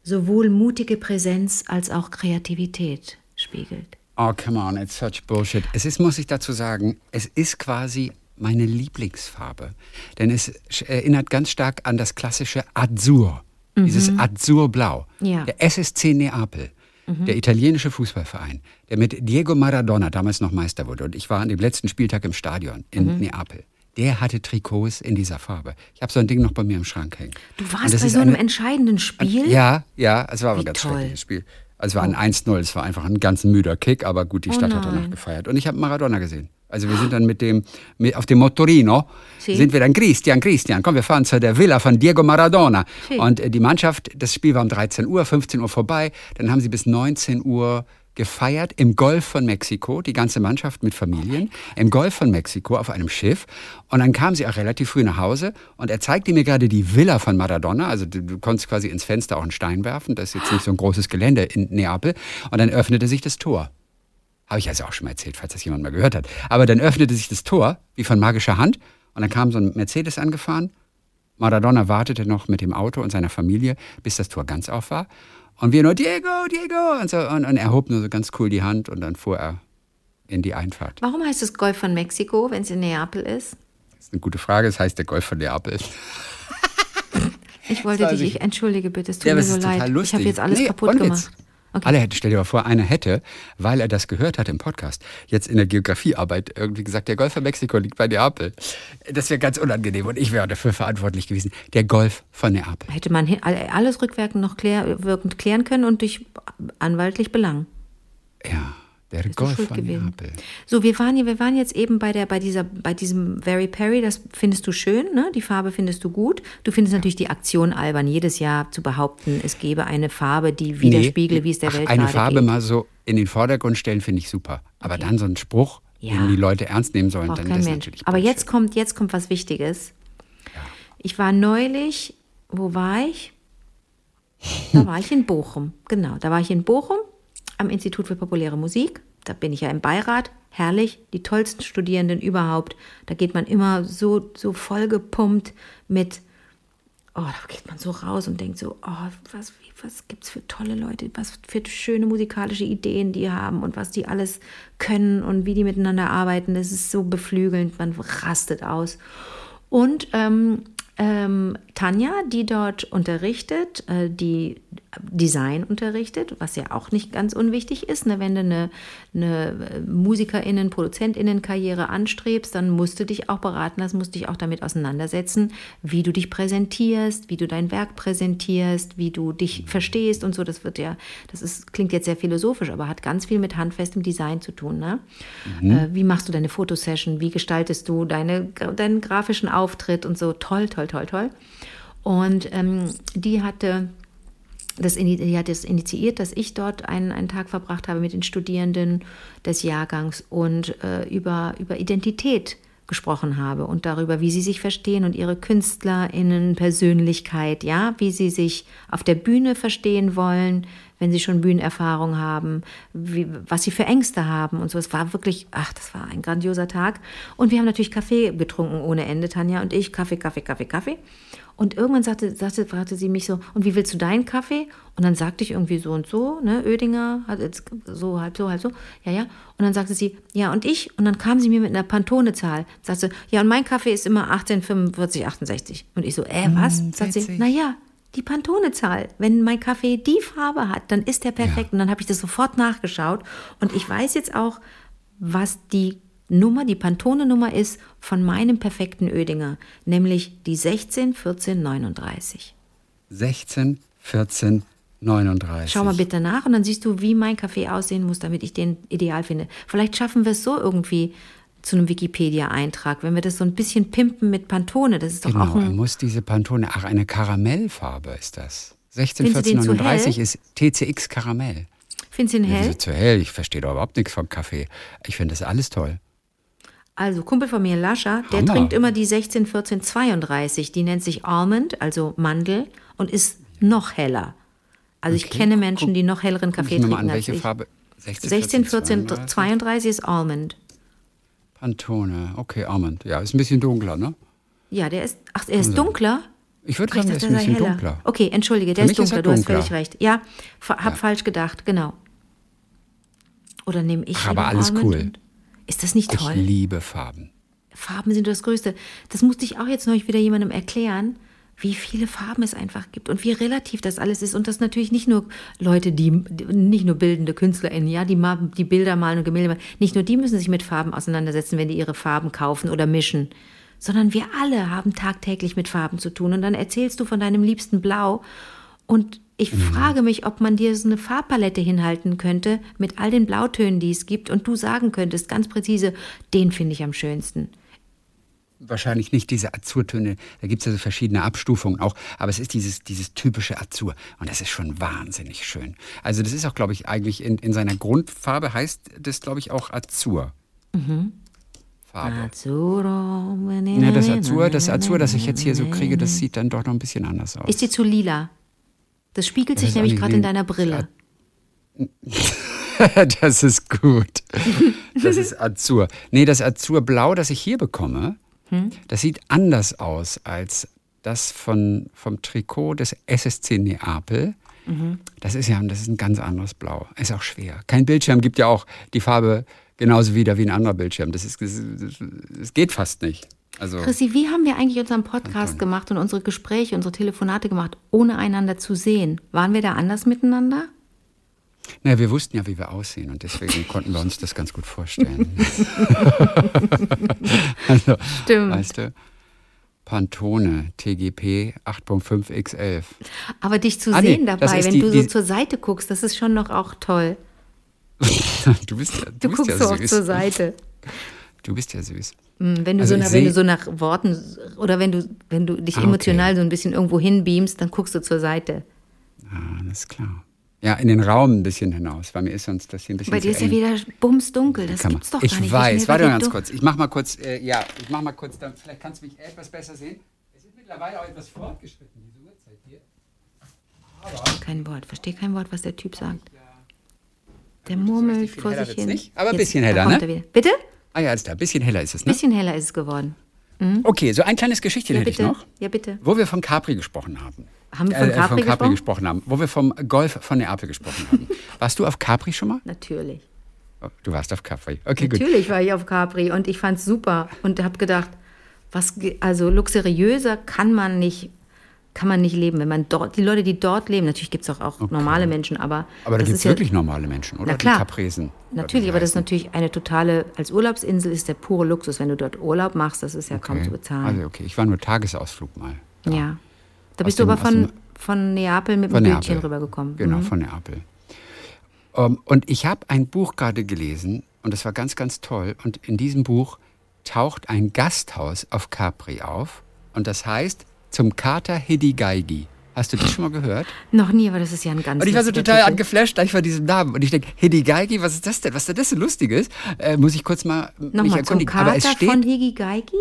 Speaker 3: sowohl mutige Präsenz als auch Kreativität spiegelt.
Speaker 2: Oh, come on, it's such bullshit. Es ist, muss ich dazu sagen, es ist quasi meine Lieblingsfarbe. Denn es erinnert ganz stark an das klassische Azur. Dieses Azurblau.
Speaker 3: Mhm. Ja. Mhm.
Speaker 2: Der SSC Neapel. Der italienische Fußballverein, der mit Diego Maradona damals noch Meister wurde. Und ich war an dem letzten Spieltag im Stadion in
Speaker 3: Mhm.
Speaker 2: Neapel. Der hatte Trikots in dieser Farbe. Ich habe so ein Ding noch bei mir im Schrank hängen.
Speaker 3: Du warst bei so einem
Speaker 2: eine-
Speaker 3: entscheidenden Spiel?
Speaker 2: ja, ja, es war
Speaker 3: Wie
Speaker 2: ein ganz
Speaker 3: toll. Oh.
Speaker 2: schreckliches Spiel. Also es war ein 1-0, es war einfach ein ganz müder Kick, aber gut, die Stadt hat danach
Speaker 3: nein.
Speaker 2: gefeiert. Und ich habe Maradona gesehen. Also wir sind dann mit dem, mit, auf dem Motorino,
Speaker 3: Sì.
Speaker 2: sind wir dann Christian, Christian, komm, wir fahren zu der Villa von Diego Maradona.
Speaker 3: Sì.
Speaker 2: Und äh, die Mannschaft, das Spiel war um 13 Uhr, 15 Uhr vorbei. Dann haben sie bis 19 Uhr gefeiert im Golf von Mexiko, die ganze Mannschaft mit Familien, im Golf von Mexiko auf einem Schiff. Und dann kam sie auch relativ früh nach Hause und er zeigte mir gerade die Villa von Maradona. Also du, du konntest quasi ins Fenster auch einen Stein werfen. Das ist jetzt nicht so ein großes Gelände in Neapel. Und dann öffnete sich das Tor. Habe ich also auch schon mal erzählt, falls das jemand mal gehört hat. Aber dann öffnete sich das Tor, wie von magischer Hand, und dann kam so ein Mercedes angefahren. Maradona wartete noch mit dem Auto und seiner Familie, bis das Tor ganz auf war. Und wir nur, Diego, Diego! Und, so, und, und er hob nur so ganz cool die Hand und dann fuhr er in die Einfahrt.
Speaker 3: Warum heißt es Golf von Mexiko, wenn es in Neapel ist?
Speaker 2: Das ist eine gute Frage, das heißt der Golf von Neapel.
Speaker 3: Ich wollte dich,
Speaker 2: ich.
Speaker 3: entschuldige bitte, es tut
Speaker 2: Ja,
Speaker 3: mir
Speaker 2: es
Speaker 3: so
Speaker 2: total
Speaker 3: leid.
Speaker 2: lustig.
Speaker 3: Ich habe jetzt alles
Speaker 2: Nee,
Speaker 3: kaputt
Speaker 2: ohne Witz.
Speaker 3: Okay.
Speaker 2: Alle hätte, stell dir mal vor, einer hätte, weil er das gehört hat im Podcast, jetzt in der Geografiearbeit irgendwie gesagt, der Golf von Mexiko liegt bei Neapel. Das wäre ganz unangenehm und ich wäre dafür verantwortlich gewesen. Der Golf von Neapel.
Speaker 3: Hätte man alles rückwirkend noch klär, wirkend klären können und dich anwaltlich belangen.
Speaker 2: Ja, der
Speaker 3: Bist
Speaker 2: Golf von. Neapel.
Speaker 3: So, wir waren, hier, wir waren jetzt eben bei, der, bei, dieser, bei diesem Very Perry, das findest du schön, ne? die Farbe findest du gut. Du findest natürlich die Aktion albern, jedes Jahr zu behaupten, es gebe eine Farbe, die widerspiegle, wie es der
Speaker 2: ach,
Speaker 3: Welt
Speaker 2: Eine Farbe
Speaker 3: geht.
Speaker 2: mal so in den Vordergrund stellen, finde ich super. Aber dann so ein Spruch,
Speaker 3: Ja.
Speaker 2: den die Leute ernst nehmen sollen,
Speaker 3: Braucht
Speaker 2: dann
Speaker 3: kein
Speaker 2: ist
Speaker 3: Mensch.
Speaker 2: natürlich
Speaker 3: Aber jetzt kommt, jetzt kommt was Wichtiges. Ich war neulich, wo war ich? Da war ich in Bochum, genau. Da war ich in Bochum am Institut für populäre Musik. Da bin ich ja im Beirat. Herrlich, die tollsten Studierenden überhaupt. Da geht man immer so, so vollgepumpt mit, oh, da geht man so raus und denkt so, oh, was, was gibt es für tolle Leute, was für schöne musikalische Ideen die haben und was die alles können und wie die miteinander arbeiten. Das ist so beflügelnd, man rastet aus. Und ähm, ähm, Tanja, die dort unterrichtet, äh, die Design unterrichtet, was ja auch nicht ganz unwichtig ist. Ne? Wenn du eine, eine äh, MusikerInnen, ProduzentInnen-Karriere anstrebst, dann musst du dich auch beraten lassen, musst dich auch damit auseinandersetzen, wie du dich präsentierst, wie du dein Werk präsentierst, wie du dich verstehst und so. Das wird ja, das ist, klingt jetzt sehr philosophisch, aber hat ganz viel mit handfestem Design zu tun. Ne? Äh, wie machst du deine Fotosession? Wie gestaltest du deine, deinen grafischen Auftritt und so? Toll, toll, toll, toll. Und ähm, die hatte das, die hat es initiiert, dass ich dort einen, einen Tag verbracht habe mit den Studierenden des Jahrgangs und äh, über, über Identität gesprochen habe und darüber, wie sie sich verstehen und ihre KünstlerInnen Persönlichkeit, ja, wie sie sich auf der Bühne verstehen wollen, wenn sie schon Bühnenerfahrung haben, wie, was sie für Ängste haben und so. Es war wirklich, ach, das war ein grandioser Tag. Und wir haben natürlich Kaffee getrunken ohne Ende, Tanja und ich. Kaffee, Kaffee, Kaffee, Kaffee. Und irgendwann sagte, sagte, fragte sie mich so, und wie willst du deinen Kaffee? Und dann sagte ich irgendwie so und so, ne, Oedinger, so, halb so, halb so, ja, ja. Und dann sagte sie, ja, und ich? Und dann kam sie mir mit einer Pantone-Zahl. Sagte, ja, und mein Kaffee ist immer 1845, 68. Und ich so, äh, was?
Speaker 2: Hm,
Speaker 3: Sagt sie, naja, die Pantone-Zahl. Wenn mein Kaffee die Farbe hat, dann ist der perfekt. Und dann habe ich das sofort nachgeschaut. Und ich weiß jetzt auch, was die Nummer, die Pantone-Nummer ist von meinem perfekten Oedinger, nämlich die 16 14 39.
Speaker 2: 16, 14, 39.
Speaker 3: Schau mal bitte nach und dann siehst du, wie mein Kaffee aussehen muss, damit ich den ideal finde. Vielleicht schaffen wir es so irgendwie zu einem Wikipedia-Eintrag, wenn wir das so ein bisschen pimpen mit Pantone. Das ist doch
Speaker 2: Genau,
Speaker 3: auch
Speaker 2: er
Speaker 3: ein.
Speaker 2: muss diese Pantone, ach, eine Karamellfarbe ist das. 16,
Speaker 3: Findest du
Speaker 2: 14,
Speaker 3: den zu
Speaker 2: 39
Speaker 3: hell?
Speaker 2: ist TCX Karamell.
Speaker 3: Findest du ihn hell?
Speaker 2: zu hell? Ich verstehe doch überhaupt nichts vom Kaffee. Ich finde das alles toll.
Speaker 3: Also, Kumpel von mir, Lascha, der trinkt immer die 16 14 32. Die nennt sich Almond, also Mandel, und ist noch heller. Also, ich
Speaker 2: Okay,
Speaker 3: kenne
Speaker 2: guck-
Speaker 3: Menschen, die noch helleren Kaffee
Speaker 2: ich mir mal
Speaker 3: trinken
Speaker 2: an, welche
Speaker 3: ich.
Speaker 2: Farbe? 16,
Speaker 3: 16 14
Speaker 2: 32?
Speaker 3: 32 ist Almond.
Speaker 2: Pantone, okay, Almond. Ja, ist ein bisschen dunkler, ne?
Speaker 3: Ja, der ist. Ach, er ist dunkler?
Speaker 2: Ich würde
Speaker 3: Ach, ich
Speaker 2: sagen, der ist
Speaker 3: dachte,
Speaker 2: ein bisschen
Speaker 3: heller.
Speaker 2: dunkler.
Speaker 3: Okay, entschuldige, der
Speaker 2: Für
Speaker 3: ist
Speaker 2: ist
Speaker 3: dunkler.
Speaker 2: er
Speaker 3: du hast völlig recht. Ja, hab falsch gedacht, genau. Oder nehme ich.
Speaker 2: Ach, aber alles
Speaker 3: Almond
Speaker 2: cool.
Speaker 3: Ist das nicht
Speaker 2: Ich
Speaker 3: toll?
Speaker 2: liebe Farben.
Speaker 3: Farben sind das Größte. Das musste ich auch jetzt neulich wieder jemandem erklären, wie viele Farben es einfach gibt und wie relativ das alles ist. Und das natürlich nicht nur Leute, die, nicht nur bildende KünstlerInnen, ja, die, die Bilder malen und Gemälde malen, nicht nur die müssen sich mit Farben auseinandersetzen, wenn die ihre Farben kaufen oder mischen, sondern wir alle haben tagtäglich mit Farben zu tun. Und dann erzählst du von deinem liebsten Blau und Ich mhm. frage mich, ob man dir so eine Farbpalette hinhalten könnte mit all den Blautönen, die es gibt, und du sagen könntest ganz präzise, den finde ich am schönsten
Speaker 2: wahrscheinlich nicht diese Azurtöne. Da gibt es also verschiedene Abstufungen auch. Aber es ist dieses, dieses typische Azur. Und das ist schon wahnsinnig schön. Also das ist auch, glaube ich, eigentlich in, in seiner Grundfarbe heißt das, glaube ich, auch Azur. Mhm. Farbe. Azzurro. Ja, das Azur, das Azur, das ich jetzt hier so kriege, das sieht dann doch noch ein bisschen anders aus.
Speaker 3: Ist die zu lila? Das spiegelt das sich nämlich gerade in deiner Brille.
Speaker 2: das ist gut. Das ist Azur. Nee, das Azurblau, das ich hier bekomme, hm? Das sieht anders aus als das von, vom Trikot des SSC Neapel. Mhm. Das ist ja das ist ein ganz anderes Blau. Ist auch schwer. Kein Bildschirm gibt ja auch die Farbe genauso wieder wie ein anderer Bildschirm. Das, ist, das, das geht fast nicht.
Speaker 3: Also, Chrissy, wie haben wir eigentlich unseren Podcast gemacht und unsere Gespräche, unsere Telefonate gemacht, ohne einander zu sehen? Waren wir da anders miteinander?
Speaker 2: Naja, wir wussten ja, wie wir aussehen und deswegen konnten wir uns das ganz gut vorstellen. also, Stimmt. Weißt du, Pantone TGP 8.5 X11.
Speaker 3: Aber dich zu ah, sehen nee, dabei, wenn die, du so zur Seite guckst, das ist schon noch auch toll.
Speaker 2: du bist ja,
Speaker 3: du, du
Speaker 2: guckst
Speaker 3: ja so oft zur Seite.
Speaker 2: Du bist ja süß.
Speaker 3: Hm, wenn du, also so nach, wenn du so nach Worten oder wenn du, wenn du dich ah, emotional okay. so ein bisschen irgendwo hinbeamst, dann guckst du zur Seite.
Speaker 2: Ah, alles klar. Ja, in den Raum ein bisschen hinaus, weil mir ist sonst das hier ein bisschen
Speaker 3: Bei dir ist ja wieder bumsdunkel, das gibt's doch
Speaker 2: ich
Speaker 3: gar nicht.
Speaker 2: Ich weiß, warte mal ganz kurz. Ich mach mal kurz, äh, ja, ich mach mal kurz, dann, vielleicht kannst du mich etwas besser sehen. Es ist mittlerweile auch etwas fortgeschritten, diese Uhrzeit hier.
Speaker 3: Aber kein Wort, verstehe kein Wort, was der Typ sagt. Der murmelt vor sich hin. Nicht,
Speaker 2: aber ein bisschen heller, ne?
Speaker 3: Bitte?
Speaker 2: Ah ja, alles klar, ein bisschen heller ist es, ne?
Speaker 3: Ein bisschen heller ist es geworden.
Speaker 2: Mhm. Okay, so ein kleines Geschichtchen ja, hätte ich noch.
Speaker 3: Ja, bitte.
Speaker 2: Wo wir von Capri gesprochen haben.
Speaker 3: Haben wir von Capri, äh, von Capri gesprochen? gesprochen?
Speaker 2: haben, wo wir vom Golf von Neapel gesprochen haben. Warst du auf Capri schon mal?
Speaker 3: Natürlich.
Speaker 2: Oh, du warst auf Capri. Okay,
Speaker 3: Natürlich gut. Natürlich war ich auf Capri und ich fand es super und habe gedacht, was also luxuriöser kann man nicht kann man nicht leben, wenn man dort die Leute, die dort leben, natürlich gibt es auch, auch okay. normale Menschen, aber
Speaker 2: aber da gibt es wirklich ja, normale Menschen, oder?
Speaker 3: Na klar,
Speaker 2: die Capresen.
Speaker 3: Natürlich, aber das ist natürlich eine totale als Urlaubsinsel ist der pure Luxus, wenn du dort Urlaub machst, das ist ja okay. kaum zu bezahlen.
Speaker 2: Also okay, ich war nur Tagesausflug mal.
Speaker 3: Da. Ja, da bist dem, du aber von von Neapel mit dem Bötchen rübergekommen.
Speaker 2: Genau, mhm. von Neapel. Um, ähm, und ich habe ein Buch gerade gelesen und das war ganz, ganz toll. Und in diesem Buch taucht ein Gasthaus auf Capri auf und das heißt zum Kater Hidigaigi. Hast du das schon mal gehört?
Speaker 3: Noch nie, aber das ist ja ein ganz
Speaker 2: Und ich war so total angeflasht gleich von diesem Namen. Und ich denke, Hidigaigi, was ist das denn? Was ist das so Lustiges? Äh, muss ich kurz mal
Speaker 3: Nochmal, mich erkundigen. Zum Kater aber es steht, von Higigaigi?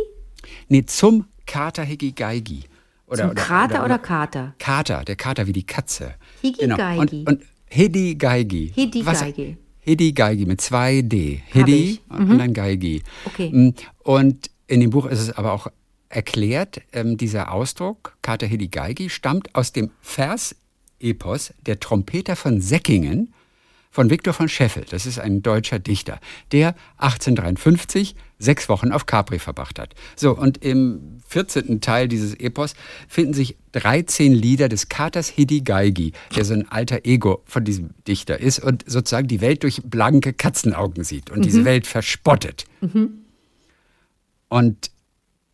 Speaker 2: Nee, zum Kater Higigaigi.
Speaker 3: Oder, Zum oder, Krater oder, oder, Kater?
Speaker 2: Kater, der Kater wie die Katze.
Speaker 3: Higigaigi. Genau.
Speaker 2: Und, und Hedi Geigi.
Speaker 3: Hedi Geigi.
Speaker 2: Hedi Geigi mit zwei D. Mhm. und dann Geigi.
Speaker 3: Okay. Mm,
Speaker 2: und in dem Buch ist es aber auch erklärt, ähm, dieser Ausdruck, Kater Hedi Geigi, stammt aus dem Vers-Epos Der Trompeter von Säckingen von Viktor von Scheffel. Das ist ein deutscher Dichter, der 1853 sechs Wochen auf Capri verbracht hat. So, und im 14. Teil dieses Epos finden sich 13 Lieder des Katers Hidigaigi, der so ein alter Ego von diesem Dichter ist und sozusagen die Welt durch blanke Katzenaugen sieht und mhm. diese Welt verspottet. Mhm. Und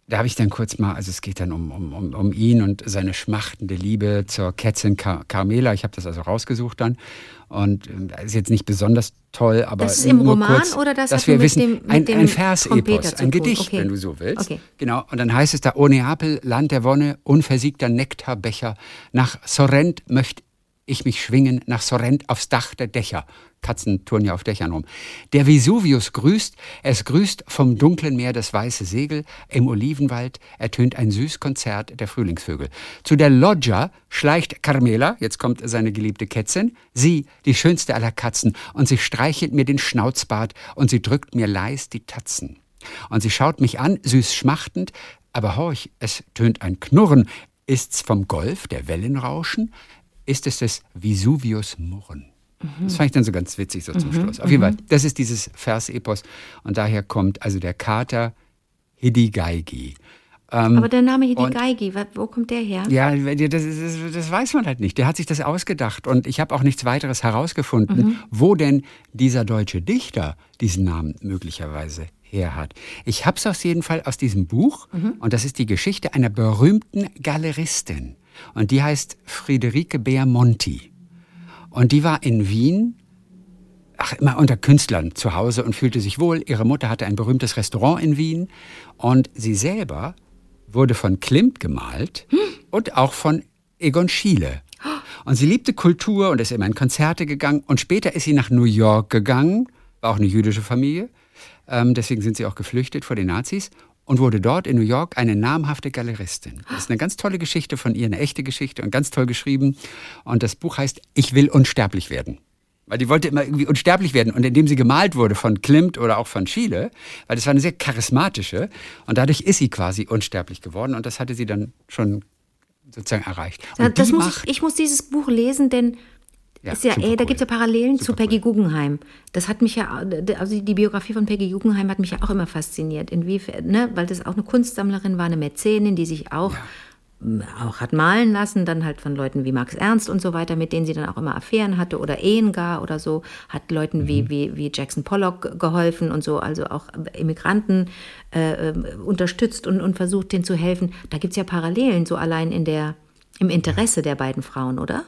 Speaker 2: da habe ich dann kurz mal, also es geht dann um, um, um, ihn und seine schmachtende Liebe zur Kätzin Car Carmela. Ich habe das also rausgesucht dann. Und äh, ist jetzt nicht besonders toll, aber.
Speaker 3: Das ist im Roman kurz, oder das
Speaker 2: dass wir wissen, dem, ein, ein Versepos, ein Gedicht, okay. wenn du so willst. Okay. Genau. Und dann heißt es da: O Neapel, Land der Wonne, unversiegter Nektarbecher, nach Sorrent möchte ich mich schwingen nach Sorrent aufs Dach der Dächer. Katzen touren ja auf Dächern rum. Der Vesuvius grüßt, es grüßt vom dunklen Meer das weiße Segel, im Olivenwald ertönt ein süß Konzert der Frühlingsvögel. Zu der Loggia schleicht Carmela, jetzt kommt seine geliebte Kätzin, sie, die schönste aller Katzen, und sie streichelt mir den Schnauzbart und sie drückt mir leis die Tatzen. Und sie schaut mich an, süß schmachtend, aber horch, es tönt ein Knurren. Ist's vom Golf, der Wellen rauschen? ist es das Vesuvius Murren. Mhm. Das fand ich dann so ganz witzig so zum mhm. Schluss. Auf jeden Fall, mhm. das ist dieses Versepos und daher kommt also der Kater Hidigaigi.
Speaker 3: Ähm, Aber der Name Hidigaigi, wo kommt der her?
Speaker 2: Ja, das, das, das, weiß man halt nicht. Der hat sich das ausgedacht und ich habe auch nichts weiteres herausgefunden, mhm. wo denn dieser deutsche Dichter diesen Namen möglicherweise her hat. Ich habe es auf jeden Fall aus diesem Buch mhm. und das ist die Geschichte einer berühmten Galeristin Und die heißt Friederike Beamonti. Und die war in Wien ach, immer unter Künstlern zu Hause und fühlte sich wohl. Ihre Mutter hatte ein berühmtes Restaurant in Wien und sie selber wurde von Klimt gemalt hm. und auch von Egon Schiele. Und sie liebte Kultur und ist immer in Konzerte gegangen. Und später ist sie nach New York gegangen, war auch eine jüdische Familie. Ähm, deswegen sind sie auch geflüchtet vor den Nazis und wurde dort in New York eine namhafte Galeristin. Das ist eine ganz tolle Geschichte von ihr, eine echte Geschichte und ganz toll geschrieben. Und das Buch heißt Ich will unsterblich werden. Weil die wollte immer irgendwie unsterblich werden. Und indem sie gemalt wurde von Klimt oder auch von Schiele, weil das war eine sehr charismatische, und dadurch ist sie quasi unsterblich geworden. Und das hatte sie dann schon sozusagen erreicht.
Speaker 3: Und das muss ich, ich muss dieses Buch lesen, denn ja, ist ja, ey, da gibt es ja Parallelen super zu Peggy cool. Guggenheim. Das hat mich ja, also die Biografie von Peggy Guggenheim hat mich ja auch immer fasziniert. Inwiefern, ne? Weil das auch eine Kunstsammlerin war, eine Mäzenin, die sich auch ja auch hat malen lassen, dann halt von Leuten wie Max Ernst und so weiter, mit denen sie dann auch immer Affären hatte oder Ehen gar oder so, hat Leuten mhm. wie, wie, wie Jackson Pollock geholfen und so, also auch Immigranten äh, ähm, unterstützt und, und versucht, denen zu helfen. Da gibt es ja Parallelen, so allein in der, im Interesse der beiden Frauen, oder?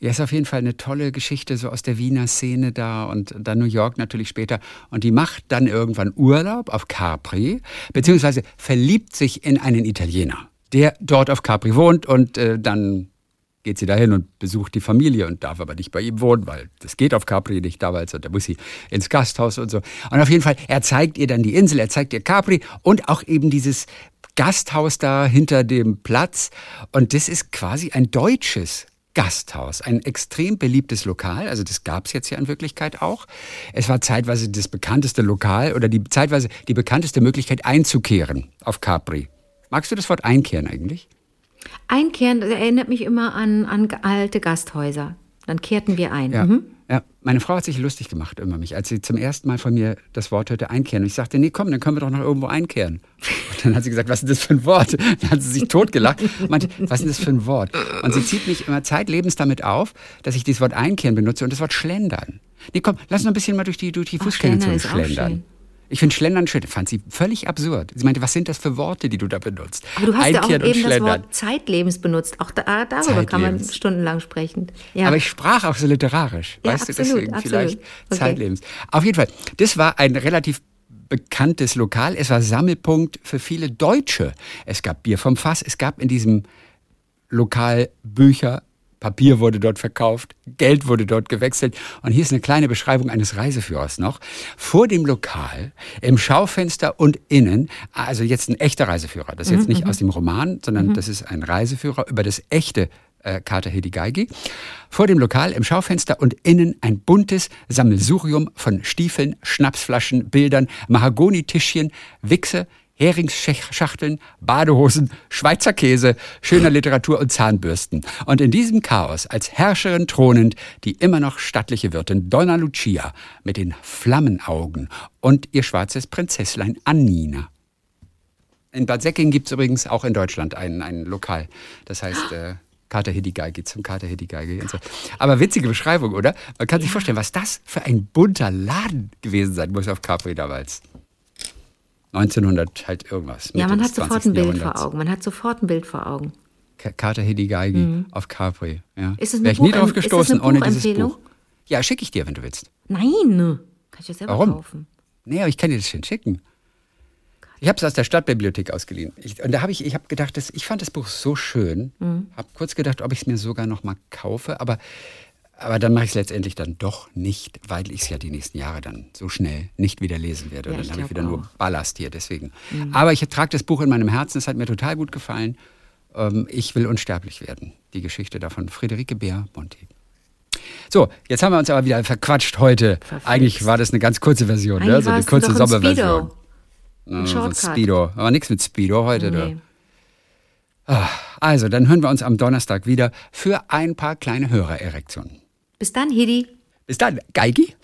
Speaker 2: Ja, ist auf jeden Fall eine tolle Geschichte, so aus der Wiener Szene da und dann New York natürlich später. Und die macht dann irgendwann Urlaub auf Capri, beziehungsweise verliebt sich in einen Italiener der dort auf Capri wohnt und äh, dann geht sie dahin und besucht die Familie und darf aber nicht bei ihm wohnen, weil das geht auf Capri nicht damals und da muss sie ins Gasthaus und so. Und auf jeden Fall, er zeigt ihr dann die Insel, er zeigt ihr Capri und auch eben dieses Gasthaus da hinter dem Platz und das ist quasi ein deutsches Gasthaus, ein extrem beliebtes Lokal, also das gab es jetzt ja in Wirklichkeit auch. Es war zeitweise das bekannteste Lokal oder die zeitweise die bekannteste Möglichkeit einzukehren auf Capri. Magst du das Wort einkehren eigentlich?
Speaker 3: Einkehren erinnert mich immer an, an alte Gasthäuser. Dann kehrten wir ein.
Speaker 2: Ja. Mhm. Ja. meine Frau hat sich lustig gemacht über mich, als sie zum ersten Mal von mir das Wort hörte, einkehren. Und ich sagte, nee, komm, dann können wir doch noch irgendwo einkehren. Und dann hat sie gesagt, was ist das für ein Wort? Dann hat sie sich totgelacht und meinte, was ist das für ein Wort? Und sie zieht mich immer zeitlebens damit auf, dass ich dieses Wort einkehren benutze und das Wort schlendern. Nee, komm, lass uns ein bisschen mal durch die, durch die Fußgängerzone schlendern. Ich finde Schlendern schön. Fand sie völlig absurd. Sie meinte, was sind das für Worte, die du da benutzt?
Speaker 3: Aber du hast ja auch eben das Wort Zeitlebens benutzt. Auch da, darüber Zeitlebens. kann man stundenlang sprechen.
Speaker 2: Ja. Aber ich sprach auch so literarisch. Ja, weißt absolut, du, deswegen absolut. vielleicht okay. Zeitlebens. Auf jeden Fall, das war ein relativ bekanntes Lokal. Es war Sammelpunkt für viele Deutsche. Es gab Bier vom Fass. Es gab in diesem Lokal Bücher, Papier wurde dort verkauft, Geld wurde dort gewechselt. Und hier ist eine kleine Beschreibung eines Reiseführers noch. Vor dem Lokal, im Schaufenster und innen, also jetzt ein echter Reiseführer. Das ist jetzt mhm, nicht mhm. aus dem Roman, sondern mhm. das ist ein Reiseführer über das echte äh, Kater Hedigeigi. Vor dem Lokal im Schaufenster und innen ein buntes Sammelsurium von Stiefeln, Schnapsflaschen, Bildern, Mahagonitischchen, Wichse, Heringsschachteln, Badehosen, Schweizer Käse, schöner Literatur und Zahnbürsten. Und in diesem Chaos als Herrscherin thronend die immer noch stattliche Wirtin Donna Lucia mit den Flammenaugen und ihr schwarzes Prinzesslein Annina. In Bad Säckingen gibt es übrigens auch in Deutschland ein, ein Lokal. Das heißt äh, Kater Hedigeige zum Kater Hedigeige. So. Aber witzige Beschreibung, oder? Man kann sich vorstellen, was das für ein bunter Laden gewesen sein muss auf Capri damals. 1900 halt irgendwas.
Speaker 3: Ja, man hat sofort ein Bild vor Augen. Man hat sofort ein Bild vor Augen.
Speaker 2: Kater Hedigeigi mhm. auf Capri. Ja. Ist es Wäre ich nie drauf gestoßen ohne dieses Buch. Ja, schicke ich dir, wenn du willst.
Speaker 3: Nein, kann ich das selber
Speaker 2: Warum?
Speaker 3: kaufen.
Speaker 2: Nee, aber ich kann dir das schon schicken. Ich habe es aus der Stadtbibliothek ausgeliehen. Ich, und da habe ich, ich habe gedacht, das, ich fand das Buch so schön. Mhm. Habe kurz gedacht, ob ich es mir sogar noch mal kaufe. Aber aber dann mache ich es letztendlich dann doch nicht, weil ich es ja die nächsten Jahre dann so schnell nicht wieder lesen werde. Ja, dann habe ich wieder auch. nur Ballast hier, deswegen. Mhm. Aber ich trage das Buch in meinem Herzen, es hat mir total gut gefallen. Ähm, ich will unsterblich werden. Die Geschichte davon, Friederike Bär Monti. So, jetzt haben wir uns aber wieder verquatscht heute. Verflixt. Eigentlich war das eine ganz kurze Version, ne? so eine kurze Sommerversion. Ein so ein Speedo. Aber nichts mit Speedo heute. Nee. Ah, also, dann hören wir uns am Donnerstag wieder für ein paar kleine Hörererektionen.
Speaker 3: Bis dann, Hedi.
Speaker 2: Bis dann, Geigi.